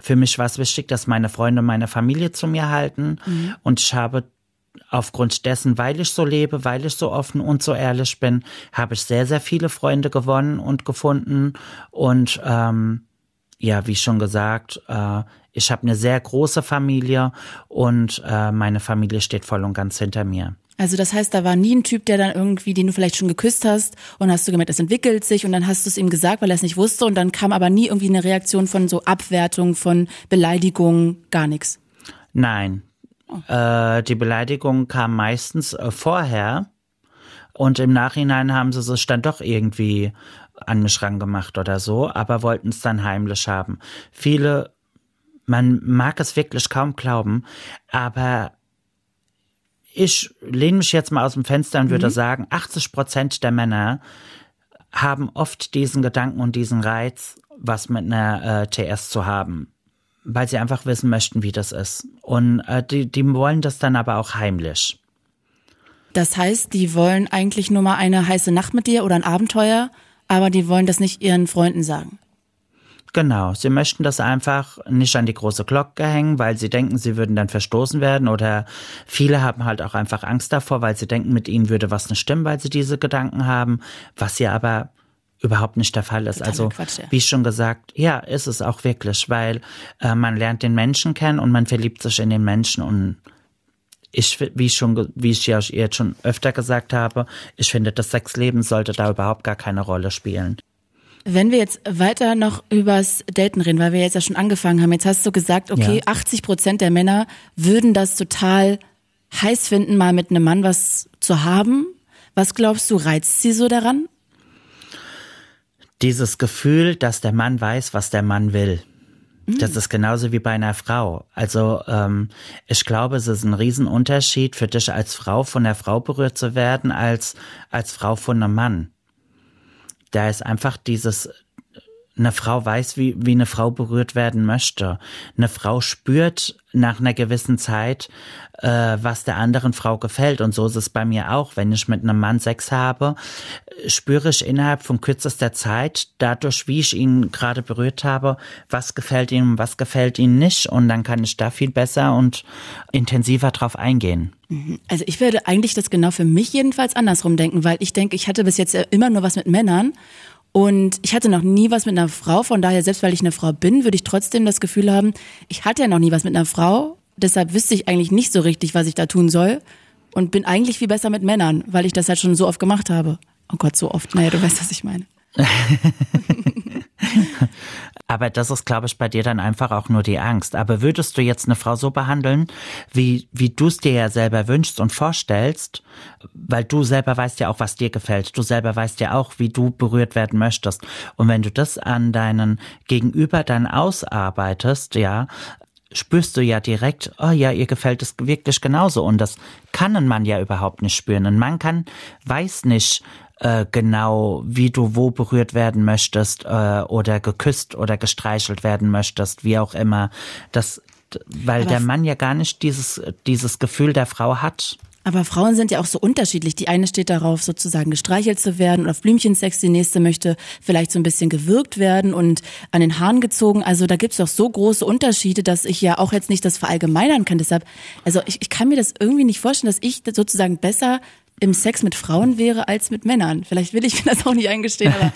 Für mich war es wichtig, dass meine Freunde meine Familie zu mir halten. Und ich habe aufgrund dessen, weil ich so lebe, weil ich so offen und so ehrlich bin, habe ich sehr, sehr viele Freunde gewonnen und gefunden. Und ähm, ja, wie schon gesagt, äh, ich habe eine sehr große Familie und äh, meine Familie steht voll und ganz hinter mir. Also das heißt, da war nie ein Typ, der dann irgendwie, den du vielleicht schon geküsst hast und hast du gemerkt, es entwickelt sich und dann hast du es ihm gesagt, weil er es nicht wusste und dann kam aber nie irgendwie eine Reaktion von so Abwertung, von Beleidigung, gar nichts. Nein, äh, die Beleidigung kam meistens äh, vorher und im Nachhinein haben sie sich dann doch irgendwie an mich rangemacht oder so, aber wollten es dann heimlich haben. Viele, man mag es wirklich kaum glauben, aber ich lehne mich jetzt mal aus dem Fenster und würde sagen, 80 Prozent der Männer haben oft diesen Gedanken und diesen Reiz, was mit einer äh, TS zu haben, weil sie einfach wissen möchten, wie das ist. Und äh, die, die wollen das dann aber auch heimlich. Das heißt, die wollen eigentlich nur mal eine heiße Nacht mit dir oder ein Abenteuer, aber die wollen das nicht ihren Freunden sagen. Genau, sie möchten das einfach nicht an die große Glocke hängen, weil sie denken, sie würden dann verstoßen werden oder viele haben halt auch einfach Angst davor, weil sie denken, mit ihnen würde was nicht stimmen, weil sie diese Gedanken haben, was ja aber überhaupt nicht der Fall ist. Totaler also, Quatsch, ja. wie schon gesagt, ja, ist es auch wirklich, weil äh, man lernt den Menschen kennen und man verliebt sich in den Menschen und ich, wie schon, wie ich ja jetzt schon öfter gesagt habe, ich finde, das Sexleben sollte da überhaupt gar keine Rolle spielen. Wenn wir jetzt weiter noch übers Daten reden, weil wir jetzt ja schon angefangen haben, jetzt hast du gesagt, okay, Ja. 80 Prozent der Männer würden das total heiß finden, mal mit einem Mann was zu haben. Was glaubst du, reizt sie so daran? dieses Gefühl, dass der Mann weiß, was der Mann will. Das ist genauso wie bei einer Frau. Also ähm, ich glaube, es ist ein Riesenunterschied für dich als Frau von der Frau berührt zu werden, als als Frau von einem Mann. Da ist einfach dieses, eine Frau weiß, wie, wie eine Frau berührt werden möchte. Eine Frau spürt nach einer gewissen Zeit, äh, was der anderen Frau gefällt. Und so ist es bei mir auch. Wenn ich mit einem Mann Sex habe, spüre ich innerhalb von kürzester Zeit, dadurch, wie ich ihn gerade berührt habe, was gefällt ihm was gefällt ihm nicht. Und dann kann ich da viel besser und intensiver drauf eingehen. Also ich würde eigentlich das genau für mich jedenfalls andersrum denken, weil ich denke, ich hatte bis jetzt immer nur was mit Männern und ich hatte noch nie was mit einer Frau. Von daher, selbst weil ich eine Frau bin, würde ich trotzdem das Gefühl haben, ich hatte ja noch nie was mit einer Frau. Deshalb wüsste ich eigentlich nicht so richtig, was ich da tun soll und bin eigentlich viel besser mit Männern, weil ich das halt schon so oft gemacht habe. Oh Gott, so oft. Naja, du weißt, was ich meine. Aber das ist, glaube ich, bei dir dann einfach auch nur die Angst. Aber würdest du jetzt eine Frau so behandeln, wie, wie du es dir ja selber wünschst und vorstellst, weil du selber weißt ja auch, was dir gefällt. Du selber weißt ja auch, wie du berührt werden möchtest. Und wenn du das an deinen Gegenüber dann ausarbeitest, ja, spürst du ja direkt, oh ja, ihr gefällt es wirklich genauso. Und das kann ein Mann ja überhaupt nicht spüren. Ein Mann kann, weiß nicht, äh, genau, wie du wo berührt werden möchtest äh, oder geküsst oder gestreichelt werden möchtest, wie auch immer. Das, weil Aber der Mann ja gar nicht dieses, dieses Gefühl der Frau hat. Aber Frauen sind ja auch so unterschiedlich. Die eine steht darauf, sozusagen gestreichelt zu werden und auf Blümchensex. Die nächste möchte vielleicht so ein bisschen gewürgt werden und an den Haaren gezogen. Also da gibt's doch so große Unterschiede, dass ich ja auch jetzt nicht das verallgemeinern kann. Deshalb, also ich, ich kann mir das irgendwie nicht vorstellen, dass ich sozusagen besser im Sex mit Frauen wäre als mit Männern. Vielleicht will ich mir das auch nicht eingestehen, aber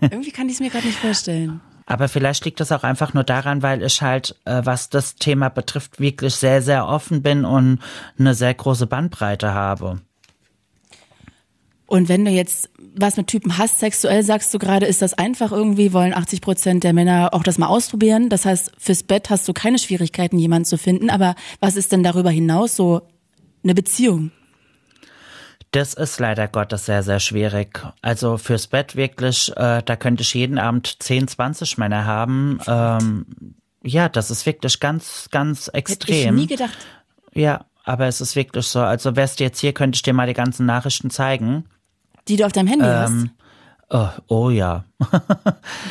irgendwie kann ich es mir gerade nicht vorstellen. Aber vielleicht liegt das auch einfach nur daran, weil ich halt, äh, was das Thema betrifft, wirklich sehr, sehr offen bin und eine sehr große Bandbreite habe. Und wenn du jetzt was mit Typen hast, sexuell sagst du gerade, ist das einfach irgendwie, wollen 80 Prozent der Männer auch das mal ausprobieren. Das heißt, fürs Bett hast du keine Schwierigkeiten, jemanden zu finden. Aber was ist denn darüber hinaus so eine Beziehung? Das ist leider Gottes sehr, sehr schwierig. Also fürs Bett wirklich, äh, da könnte ich jeden Abend 10, 20 Männer haben. Ähm, ja, das ist wirklich ganz, ganz extrem. Hätte ich nie gedacht. Ja, aber es ist wirklich so. Also wärst du jetzt hier, könnte ich dir mal die ganzen Nachrichten zeigen. Die du auf deinem Handy ähm, hast? Oh, oh ja.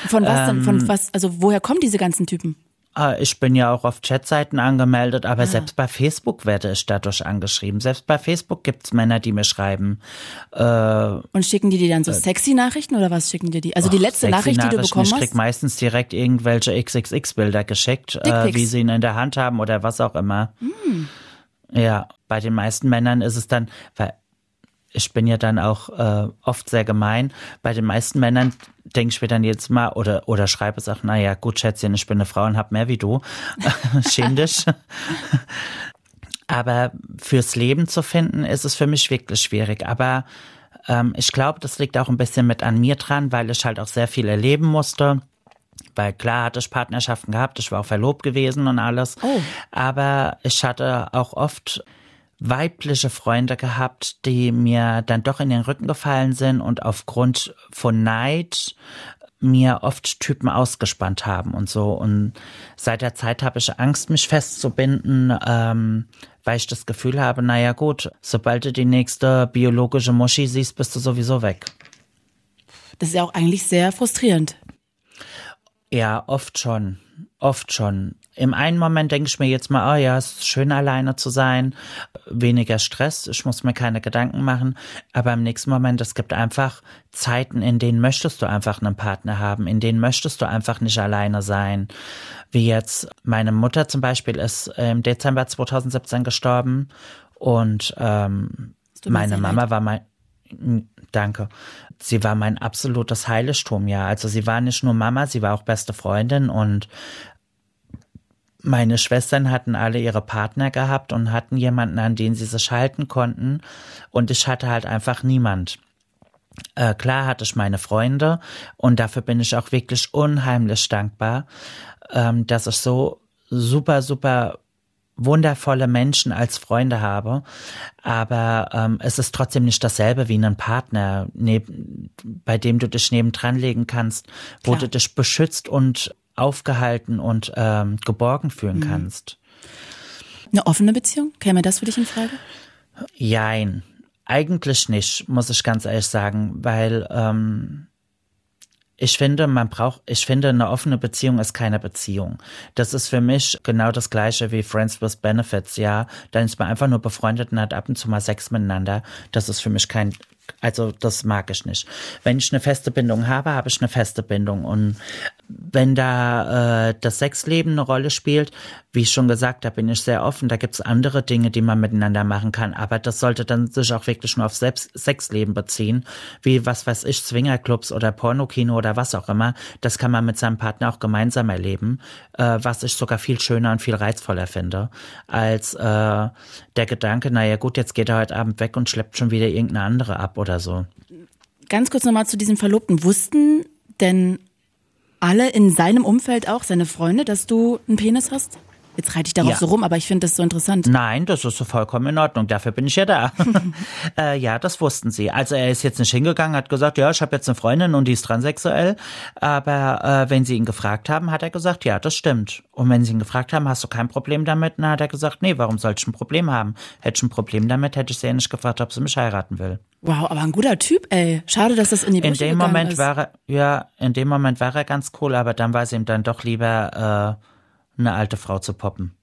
Von was denn? Von ähm, was? Also woher kommen diese ganzen Typen? Ah, ich bin ja auch auf Chatseiten angemeldet, aber ah. selbst bei Facebook werde ich dadurch angeschrieben. Selbst bei Facebook gibt's Männer, die mir schreiben. Äh, Und schicken die dir dann so äh, sexy Nachrichten oder was schicken dir die? Also die letzte Nachricht, die du bekommen hast? Ich krieg meistens direkt irgendwelche XXX-Bilder geschickt, äh, wie sie ihn in der Hand haben oder was auch immer. Mm. Ja, bei den meisten Männern ist es dann, weil ich bin ja dann auch äh, oft sehr gemein. Bei den meisten Männern denke ich mir dann jetzt mal oder oder schreibe es auch, naja, gut, Schätzchen, ich bin eine Frau und hab mehr wie du. Schäm dich. Aber fürs Leben zu finden, ist es für mich wirklich schwierig. Aber ähm, ich glaube, das liegt auch ein bisschen mit an mir dran, weil ich halt auch sehr viel erleben musste. Weil klar hatte ich Partnerschaften gehabt, ich war auch verlobt gewesen und alles. Oh. Aber ich hatte auch oft weibliche Freunde gehabt, die mir dann doch in den Rücken gefallen sind und aufgrund von Neid mir oft Typen ausgespannt haben und so. Und seit der Zeit habe ich Angst, mich festzubinden, ähm, weil ich das Gefühl habe, naja gut, sobald du die nächste biologische Muschi siehst, bist du sowieso weg. Das ist ja auch eigentlich sehr frustrierend. Ja, oft schon. Oft schon. Im einen Moment denke ich mir jetzt mal, oh ja, es ist schön alleine zu sein, weniger Stress, ich muss mir keine Gedanken machen. Aber im nächsten Moment, es gibt einfach Zeiten, in denen möchtest du einfach einen Partner haben, in denen möchtest du einfach nicht alleine sein. Wie jetzt meine Mutter zum Beispiel ist im Dezember 2017 gestorben und ähm, meine Mama war mein Danke. Sie war mein absolutes Heiligtum, ja. Also sie war nicht nur Mama, sie war auch beste Freundin und meine Schwestern hatten alle ihre Partner gehabt und hatten jemanden, an den sie sich halten konnten. Und ich hatte halt einfach niemand. Äh, klar hatte ich meine Freunde und dafür bin ich auch wirklich unheimlich dankbar, ähm, dass ich so super, super wundervolle Menschen als Freunde habe, aber ähm, es ist trotzdem nicht dasselbe wie ein Partner, neben, bei dem du dich nebendran legen kannst, wo Klar. du dich beschützt und aufgehalten und ähm, geborgen fühlen mhm. kannst. Eine offene Beziehung? Käme das für dich in Frage? Jein. Eigentlich nicht, muss ich ganz ehrlich sagen, weil ähm, ich finde, man braucht, ich finde, eine offene Beziehung ist keine Beziehung. Das ist für mich genau das gleiche wie Friends with Benefits, ja. Dann ist man einfach nur befreundet und hat ab und zu mal Sex miteinander. Das ist für mich kein, also das mag ich nicht. Wenn ich eine feste Bindung habe, habe ich eine feste Bindung. Und wenn da äh, das Sexleben eine Rolle spielt, wie ich schon gesagt habe, bin ich sehr offen. Da gibt's andere Dinge, die man miteinander machen kann. Aber das sollte dann sich auch wirklich nur auf Selbst Sexleben beziehen, wie was weiß ich, Swingerclubs oder Pornokino oder was auch immer. Das kann man mit seinem Partner auch gemeinsam erleben, äh, was ich sogar viel schöner und viel reizvoller finde, als äh, der Gedanke, naja gut, jetzt geht er heute Abend weg und schleppt schon wieder irgendeine andere ab oder so. Ganz kurz nochmal zu diesem Verlobten. Wussten denn alle in seinem Umfeld auch, seine Freunde, dass du einen Penis hast? Jetzt reite ich darauf ja. so rum, aber ich finde das so interessant. Nein, das ist so vollkommen in Ordnung. Dafür bin ich ja da. äh, ja, das wussten sie. Also er ist jetzt nicht hingegangen, hat gesagt, ja, ich habe jetzt eine Freundin und die ist transsexuell. Aber äh, wenn sie ihn gefragt haben, hat er gesagt, ja, das stimmt. Und wenn sie ihn gefragt haben, hast du kein Problem damit? Dann hat er gesagt, nee, warum soll ich ein Problem haben? Hätte ich ein Problem damit, hätte ich sie ja nicht gefragt, ob sie mich heiraten will. Wow, aber ein guter Typ, ey. Schade, dass das in die Brüche In dem Moment ist. war er, ja, in dem Moment war er ganz cool, aber dann war es ihm dann doch lieber, äh, eine alte Frau zu poppen.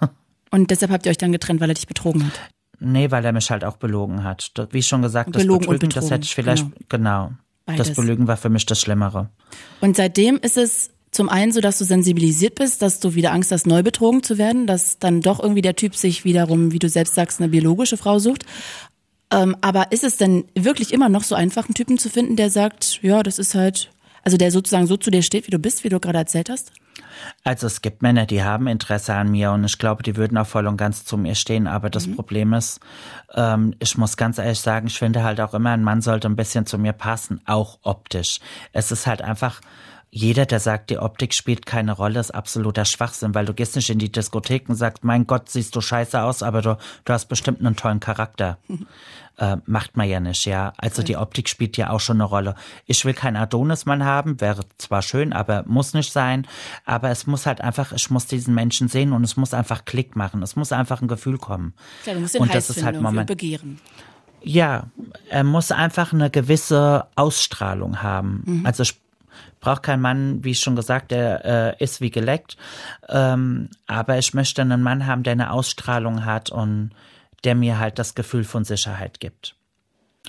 Und deshalb habt ihr euch dann getrennt, weil er dich betrogen hat? Nee, weil er mich halt auch belogen hat. Wie schon gesagt, das Belogen Betrügen, das hätte ich vielleicht, genau. genau das Belügen war für mich das Schlimmere. Und seitdem ist es zum einen so, dass du sensibilisiert bist, dass du wieder Angst hast, neu betrogen zu werden, dass dann doch irgendwie der Typ sich wiederum, wie du selbst sagst, eine biologische Frau sucht. Ähm, aber ist es denn wirklich immer noch so einfach, einen Typen zu finden, der sagt, ja, das ist halt, also der sozusagen so zu dir steht, wie du bist, wie du gerade erzählt hast? Also es gibt Männer, die haben Interesse an mir und ich glaube, die würden auch voll und ganz zu mir stehen. Aber das mhm. Problem ist, ähm, ich muss ganz ehrlich sagen, ich finde halt auch immer, ein Mann sollte ein bisschen zu mir passen, auch optisch. Es ist halt einfach jeder, der sagt, die Optik spielt keine Rolle, ist absoluter Schwachsinn, weil du gehst nicht in die Diskothek und sagst, mein Gott, siehst du scheiße aus, aber du, du hast bestimmt einen tollen Charakter. Äh, macht man ja nicht, ja. Also die Optik spielt ja auch schon eine Rolle. Ich will keinen Adonismann haben, wäre zwar schön, aber muss nicht sein. Aber es muss halt einfach, ich muss diesen Menschen sehen und es muss einfach Klick machen. Es muss einfach ein Gefühl kommen. Klar, du musst den und heiß das ist halt Moment. begehren. Ja, er muss einfach eine gewisse Ausstrahlung haben. Also ich brauche keinen Mann, wie schon gesagt, der äh, ist wie geleckt. Ähm, aber ich möchte einen Mann haben, der eine Ausstrahlung hat und der mir halt das Gefühl von Sicherheit gibt.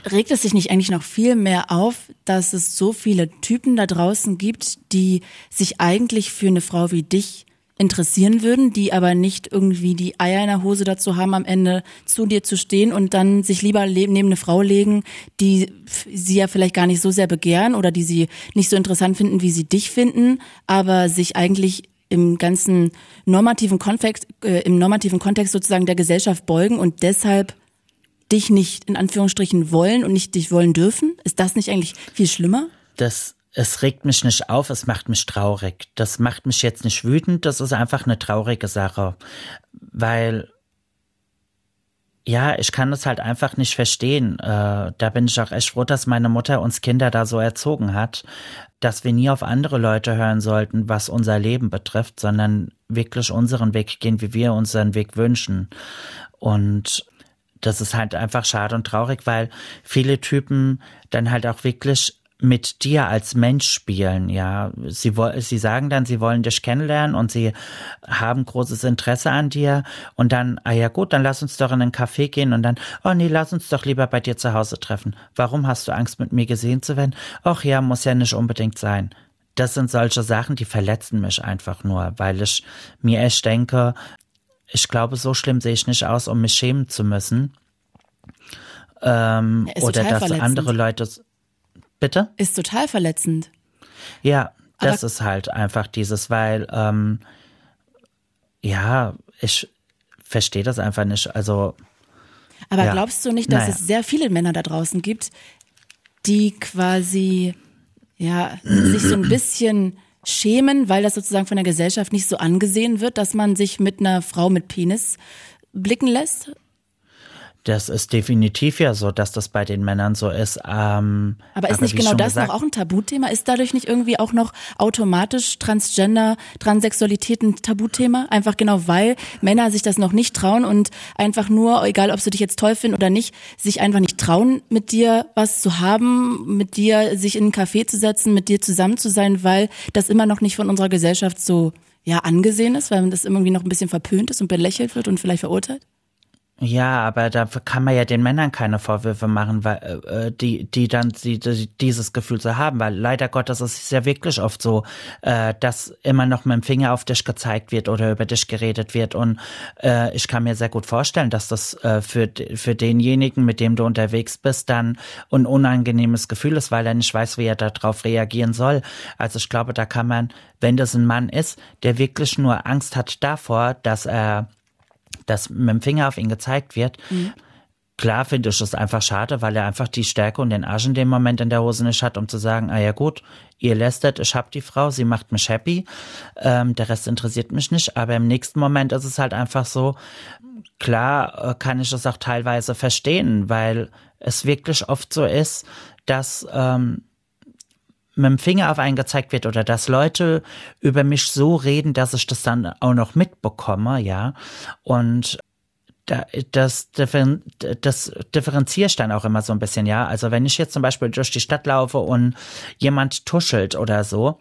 Regt es sich nicht eigentlich noch viel mehr auf, dass es so viele Typen da draußen gibt, die sich eigentlich für eine Frau wie dich interessieren würden, die aber nicht irgendwie die Eier in der Hose dazu haben, am Ende zu dir zu stehen und dann sich lieber neben eine Frau legen, die sie ja vielleicht gar nicht so sehr begehren oder die sie nicht so interessant finden, wie sie dich finden, aber sich eigentlich im ganzen normativen Kontext, äh, im normativen Kontext sozusagen der Gesellschaft beugen und deshalb dich nicht in Anführungsstrichen wollen und nicht dich wollen dürfen? Ist das nicht eigentlich viel schlimmer? Das, es regt mich nicht auf, es macht mich traurig. Das macht mich jetzt nicht wütend, das ist einfach eine traurige Sache. Weil, ja, ich kann das halt einfach nicht verstehen. Äh, da bin ich auch echt froh, dass meine Mutter uns Kinder da so erzogen hat, dass wir nie auf andere Leute hören sollten, was unser Leben betrifft, sondern wirklich unseren Weg gehen, wie wir unseren Weg wünschen. Und das ist halt einfach schade und traurig, weil viele Typen dann halt auch wirklich mit dir als Mensch spielen, ja. Sie, sie sagen dann, sie wollen dich kennenlernen und sie haben großes Interesse an dir und dann, ah ja gut, dann lass uns doch in einen Café gehen und dann, oh nee, lass uns doch lieber bei dir zu Hause treffen. Warum hast du Angst, mit mir gesehen zu werden? Ach ja, muss ja nicht unbedingt sein. Das sind solche Sachen, die verletzen mich einfach nur, weil ich mir echt denke, ich glaube, so schlimm sehe ich nicht aus, um mich schämen zu müssen. Ähm, Ja, oder dass verletzend. andere Leute. Bitte? Ist total verletzend. Ja, das Aber- ist halt einfach dieses, weil, ähm, ja, ich verstehe das einfach nicht. Also, Aber Ja. glaubst du nicht, dass Naja. es sehr viele Männer da draußen gibt, die quasi ja sich so ein bisschen schämen, weil das sozusagen von der Gesellschaft nicht so angesehen wird, dass man sich mit einer Frau mit Penis blicken lässt? Das ist definitiv ja so, dass das bei den Männern so ist. Ähm, Aber ist nicht genau das gesagt, noch auch ein Tabuthema? Ist dadurch nicht irgendwie auch noch automatisch Transgender, Transsexualität ein Tabuthema? Einfach genau, weil Männer sich das noch nicht trauen und einfach nur, egal ob sie dich jetzt toll finden oder nicht, sich einfach nicht trauen, mit dir was zu haben, mit dir sich in einen Café zu setzen, mit dir zusammen zu sein, weil das immer noch nicht von unserer Gesellschaft so ja angesehen ist, weil das irgendwie noch ein bisschen verpönt ist und belächelt wird und vielleicht verurteilt? Ja, aber da kann man ja den Männern keine Vorwürfe machen, weil äh, die, die dann die, die, dieses Gefühl so haben, weil leider Gottes ist es ja wirklich oft so, äh, dass immer noch mit dem Finger auf dich gezeigt wird oder über dich geredet wird. Und äh, ich kann mir sehr gut vorstellen, dass das äh, für, für denjenigen, mit dem du unterwegs bist, dann ein unangenehmes Gefühl ist, weil er nicht weiß, wie er darauf reagieren soll. Also ich glaube, da kann man, wenn das ein Mann ist, der wirklich nur Angst hat davor, dass er dass mit dem Finger auf ihn gezeigt wird. Klar finde ich es einfach schade, weil er einfach die Stärke und den Arsch in dem Moment in der Hose nicht hat, um zu sagen, ah ja gut, ihr lästert, ich hab die Frau, sie macht mich happy, ähm, der Rest interessiert mich nicht, aber im nächsten Moment ist es halt einfach so, klar äh, kann ich es auch teilweise verstehen, weil es wirklich oft so ist, dass ähm, mit dem Finger auf einen gezeigt wird oder dass Leute über mich so reden, dass ich das dann auch noch mitbekomme, ja. Und da, das, das differenziere ich dann auch immer so ein bisschen, ja. Also wenn ich jetzt zum Beispiel durch die Stadt laufe und jemand tuschelt oder so,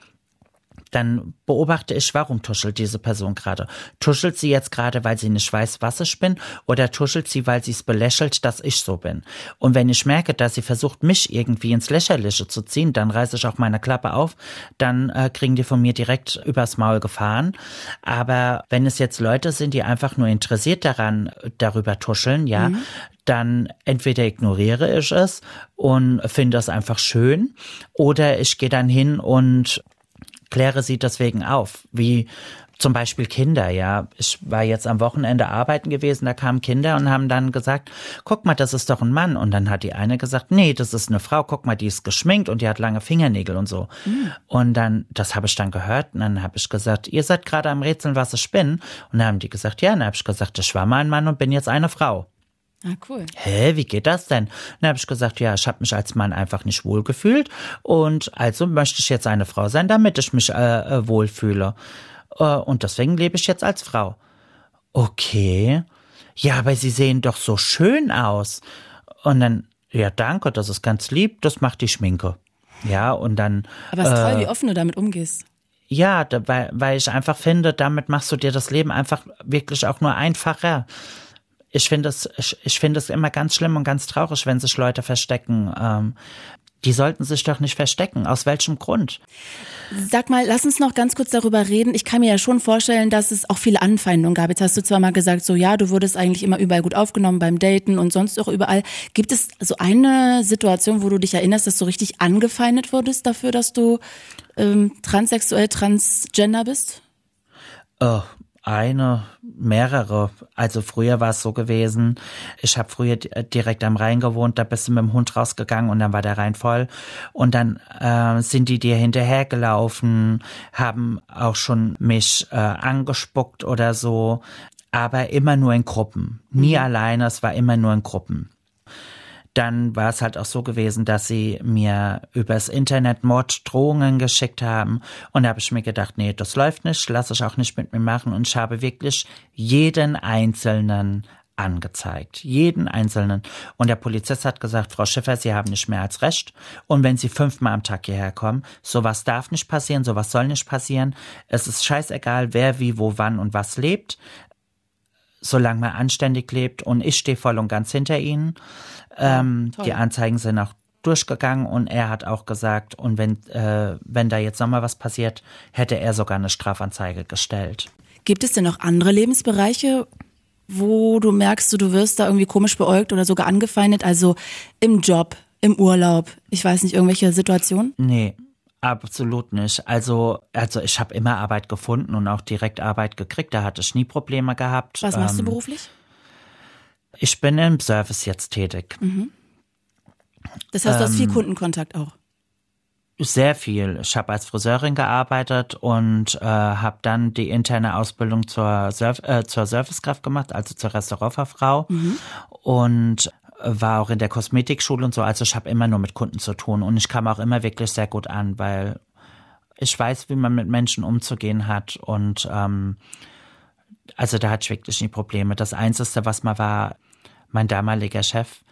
dann beobachte ich, warum tuschelt diese Person gerade. Tuschelt sie jetzt gerade, weil sie nicht weiß, was ich bin, oder tuschelt sie, weil sie es belächelt, dass ich so bin. Und wenn ich merke, dass sie versucht, mich irgendwie ins Lächerliche zu ziehen, dann reiße ich auch meine Klappe auf, dann äh, kriegen die von mir direkt übers Maul gefahren. Aber wenn es jetzt Leute sind, die einfach nur interessiert daran, darüber tuscheln, ja, dann entweder ignoriere ich es und finde es einfach schön, oder ich gehe dann hin und kläre sie deswegen auf, wie zum Beispiel Kinder, ja. Ich war jetzt am Wochenende arbeiten gewesen, da kamen Kinder und haben dann gesagt, guck mal, das ist doch ein Mann. Und dann hat die eine gesagt, nee, das ist eine Frau, guck mal, die ist geschminkt und die hat lange Fingernägel und so. Mhm. Und dann, das habe ich dann gehört und dann habe ich gesagt, ihr seid gerade am Rätseln, was ich bin. Und dann haben die gesagt, ja, dann habe ich gesagt, ich war mal ein Mann und bin jetzt eine Frau. Ah, cool. Hä, wie geht das denn? Dann habe ich gesagt, ja, ich habe mich als Mann einfach nicht wohlgefühlt und also möchte ich jetzt eine Frau sein, damit ich mich äh, äh wohlfühle. Äh, und deswegen lebe ich jetzt als Frau. Okay. Ja, aber Sie sehen doch so schön aus. Und dann, ja, danke, das ist ganz lieb, das macht die Schminke. Ja, und dann. Aber es ist toll, äh, wie offen du damit umgehst. Ja, da, weil, weil ich einfach finde, damit machst du dir das Leben einfach wirklich auch nur einfacher. Ich finde es, ich, ich finde es immer ganz schlimm und ganz traurig, wenn sich Leute verstecken. Ähm, die sollten sich doch nicht verstecken. Aus welchem Grund? Sag mal, lass uns noch ganz kurz darüber reden. Ich kann mir ja schon vorstellen, dass es auch viele Anfeindungen gab. Jetzt hast du zwar mal gesagt, so ja, du wurdest eigentlich immer überall gut aufgenommen beim Daten und sonst auch überall. Gibt es so eine Situation, wo du dich erinnerst, dass du richtig angefeindet wurdest dafür, dass du ähm, transsexuell, transgender bist? Oh, eine, mehrere. Also früher war es so gewesen, ich habe früher direkt am Rhein gewohnt, da bist du mit dem Hund rausgegangen und dann war der Rhein voll. Und dann äh, sind die dir hinterhergelaufen, haben auch schon mich äh, angespuckt oder so, aber immer nur in Gruppen. Nie mhm. alleine, es war immer nur in Gruppen dann war es halt auch so gewesen, dass sie mir übers Internet Morddrohungen geschickt haben. Und da habe ich mir gedacht, nee, das läuft nicht, lass ich auch nicht mit mir machen. Und ich habe wirklich jeden einzelnen angezeigt. Jeden einzelnen. Und der Polizist hat gesagt, Frau Schiffer, Sie haben nicht mehr als Recht. Und wenn Sie fünfmal am Tag hierher kommen, sowas darf nicht passieren, sowas soll nicht passieren. Es ist scheißegal, wer wie, wo, wann und was lebt. Solange man anständig lebt. Und ich stehe voll und ganz hinter Ihnen. Ähm, die Anzeigen sind auch durchgegangen und er hat auch gesagt, und wenn, äh, wenn da jetzt nochmal was passiert, hätte er sogar eine Strafanzeige gestellt. Gibt es denn noch andere Lebensbereiche, wo du merkst, du wirst da irgendwie komisch beäugt oder sogar angefeindet? Also im Job, im Urlaub, ich weiß nicht, irgendwelche Situationen? Nee, Absolut nicht. Also, also ich habe immer Arbeit gefunden und auch direkt Arbeit gekriegt. Da hatte ich nie Probleme gehabt. Was machst ähm, du beruflich? Ich bin im Service jetzt tätig. Mhm. Das heißt, du hast viel ähm, Kundenkontakt auch. Sehr viel. Ich habe als Friseurin gearbeitet und äh, habe dann die interne Ausbildung zur, Surf äh, zur Servicekraft gemacht, also zur Restaurantfrau mhm. und war auch in der Kosmetikschule und so. Also ich habe immer nur mit Kunden zu tun und ich kam auch immer wirklich sehr gut an, weil ich weiß, wie man mit Menschen umzugehen hat und ähm, also da hatte ich wirklich nie Probleme. Das Einzige, was mal war, mein damaliger Chef.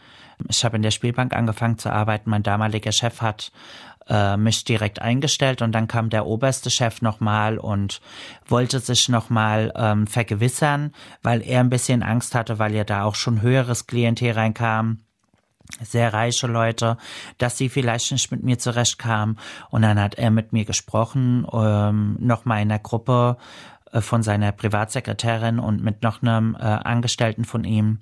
Ich habe in der Spielbank angefangen zu arbeiten. Mein damaliger Chef hat äh, mich direkt eingestellt und dann kam der oberste Chef nochmal und wollte sich nochmal ähm, vergewissern, weil er ein bisschen Angst hatte, weil ja da auch schon höheres Klientel reinkam sehr reiche Leute, dass sie vielleicht nicht mit mir zurechtkamen. Und dann hat er mit mir gesprochen, ähm, nochmal in der Gruppe äh, von seiner Privatsekretärin und mit noch einem äh, Angestellten von ihm.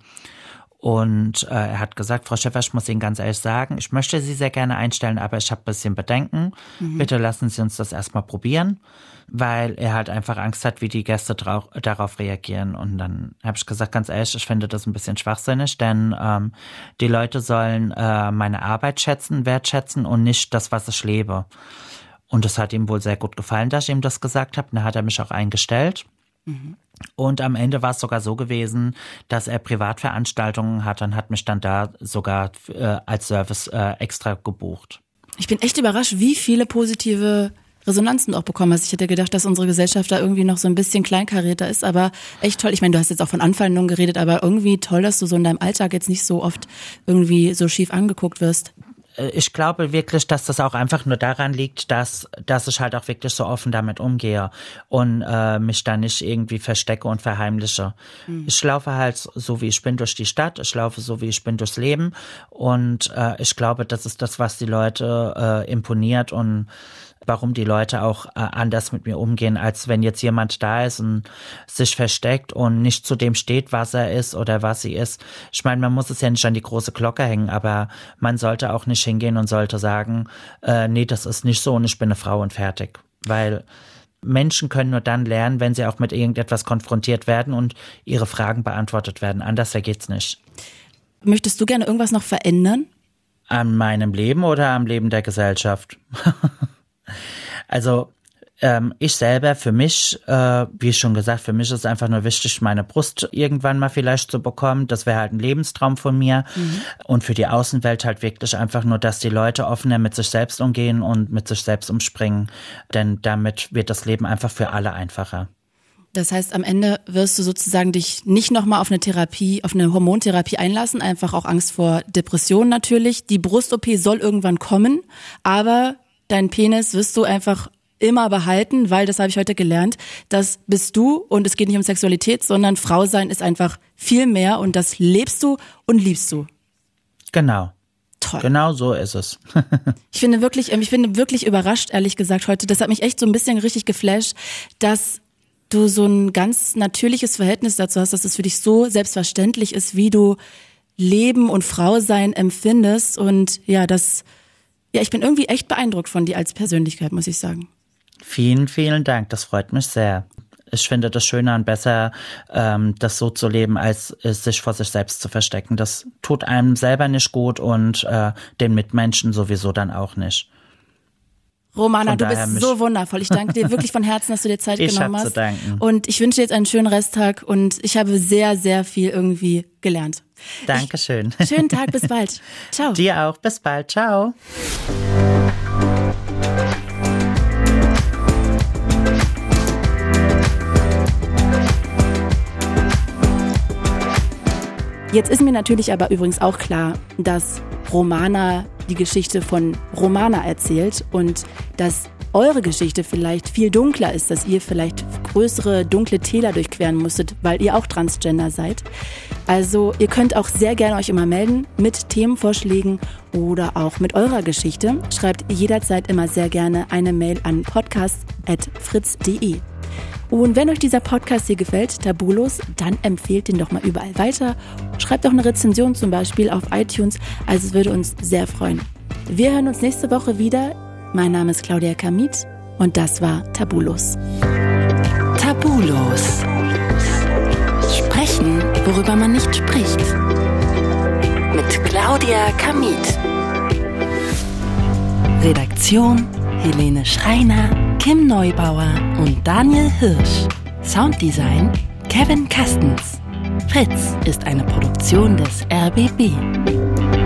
Und äh, er hat gesagt, Frau Schäfer, ich muss Ihnen ganz ehrlich sagen, ich möchte Sie sehr gerne einstellen, aber ich habe ein bisschen Bedenken. Mhm. Bitte lassen Sie uns das erstmal probieren, weil er halt einfach Angst hat, wie die Gäste darauf reagieren. Und dann habe ich gesagt, ganz ehrlich, ich finde das ein bisschen schwachsinnig, denn ähm, die Leute sollen äh, meine Arbeit schätzen, wertschätzen und nicht das, was ich lebe. Und das hat ihm wohl sehr gut gefallen, dass ich ihm das gesagt habe. Dann hat er mich auch eingestellt. Mhm. Und am Ende war es sogar so gewesen, dass er Privatveranstaltungen hat und hat mich dann da sogar äh, als Service äh, extra gebucht. Ich bin echt überrascht, wie viele positive Resonanzen du auch bekommen hast. Ich hätte gedacht, dass unsere Gesellschaft da irgendwie noch so ein bisschen kleinkarierter ist, aber echt toll. Ich meine, du hast jetzt auch von Anfeindungen geredet, aber irgendwie toll, dass du so in deinem Alltag jetzt nicht so oft irgendwie so schief angeguckt wirst. Äh, ich glaube wirklich, dass das auch einfach nur daran liegt, dass, dass ich halt auch wirklich so offen damit umgehe und äh, mich da nicht irgendwie verstecke und verheimliche. Mhm. Ich laufe halt so, wie ich bin durch die Stadt, ich laufe so, wie ich bin durchs Leben und äh, ich glaube, das ist das, was die Leute äh, imponiert und warum die Leute auch äh, anders mit mir umgehen, als wenn jetzt jemand da ist und sich versteckt und nicht zu dem steht, was er ist oder was sie ist. Ich meine, man muss es ja nicht an die große Glocke hängen, aber man sollte auch nicht hingehen und sollte sagen, äh, nee, das ist nicht so und ich bin eine Frau und fertig weil Menschen können nur dann lernen, wenn sie auch mit irgendetwas konfrontiert werden und ihre Fragen beantwortet werden. Anders geht's nicht. Möchtest du gerne irgendwas noch verändern? An meinem Leben oder am Leben der Gesellschaft? also ähm, ich selber, für mich, äh, wie schon gesagt, für mich ist einfach nur wichtig, meine Brust irgendwann mal vielleicht zu bekommen. Das wäre halt ein Lebenstraum von mir. Mhm. Und für die Außenwelt halt wirklich einfach nur, dass die Leute offener mit sich selbst umgehen und mit sich selbst umspringen. Denn damit wird das Leben einfach für alle einfacher. Das heißt, am Ende wirst du sozusagen dich nicht nochmal auf eine Therapie, auf eine Hormontherapie einlassen, einfach auch Angst vor Depressionen natürlich. Die Brust-OP soll irgendwann kommen, aber dein Penis wirst du einfach immer behalten, weil das habe ich heute gelernt, das bist du und es geht nicht um Sexualität, sondern Frau sein ist einfach viel mehr und das lebst du und liebst du. Genau. Toll. Genau so ist es. ich finde wirklich, ich finde wirklich überrascht, ehrlich gesagt, heute. Das hat mich echt so ein bisschen richtig geflasht, dass du so ein ganz natürliches Verhältnis dazu hast, dass es für dich so selbstverständlich ist, wie du Leben und Frau sein empfindest. Und ja, das, ja, ich bin irgendwie echt beeindruckt von dir als Persönlichkeit, muss ich sagen. Vielen, vielen Dank. Das freut mich sehr. Ich finde das schöner und besser, ähm, das so zu leben, als sich vor sich selbst zu verstecken. Das tut einem selber nicht gut und äh, den Mitmenschen sowieso dann auch nicht. Romana, du bist so wundervoll. Ich danke dir wirklich von Herzen, dass du dir Zeit ich genommen hast. Zu danken. Und ich wünsche dir jetzt einen schönen Resttag und ich habe sehr, sehr viel irgendwie gelernt. Dankeschön. Ich, schönen Tag, bis bald. Ciao. Dir auch, bis bald. Ciao. Jetzt ist mir natürlich aber übrigens auch klar, dass Romana die Geschichte von Romana erzählt und dass eure Geschichte vielleicht viel dunkler ist, dass ihr vielleicht größere dunkle Täler durchqueren musstet, weil ihr auch Transgender seid. Also ihr könnt auch sehr gerne euch immer melden mit Themenvorschlägen oder auch mit eurer Geschichte. Schreibt jederzeit immer sehr gerne eine Mail an podcast.fritz.de. Und wenn euch dieser Podcast hier gefällt, Tabulos, dann empfehlt ihn doch mal überall weiter. Schreibt auch eine Rezension zum Beispiel auf iTunes. Also es würde uns sehr freuen. Wir hören uns nächste Woche wieder. Mein Name ist Claudia Kamit und das war Tabulos. Tabulos. Worüber man nicht spricht. Mit Claudia Kamit. Redaktion Helene Schreiner Kim Neubauer und Daniel Hirsch. Sounddesign Kevin Kastens. Fritz ist eine Produktion des RBB.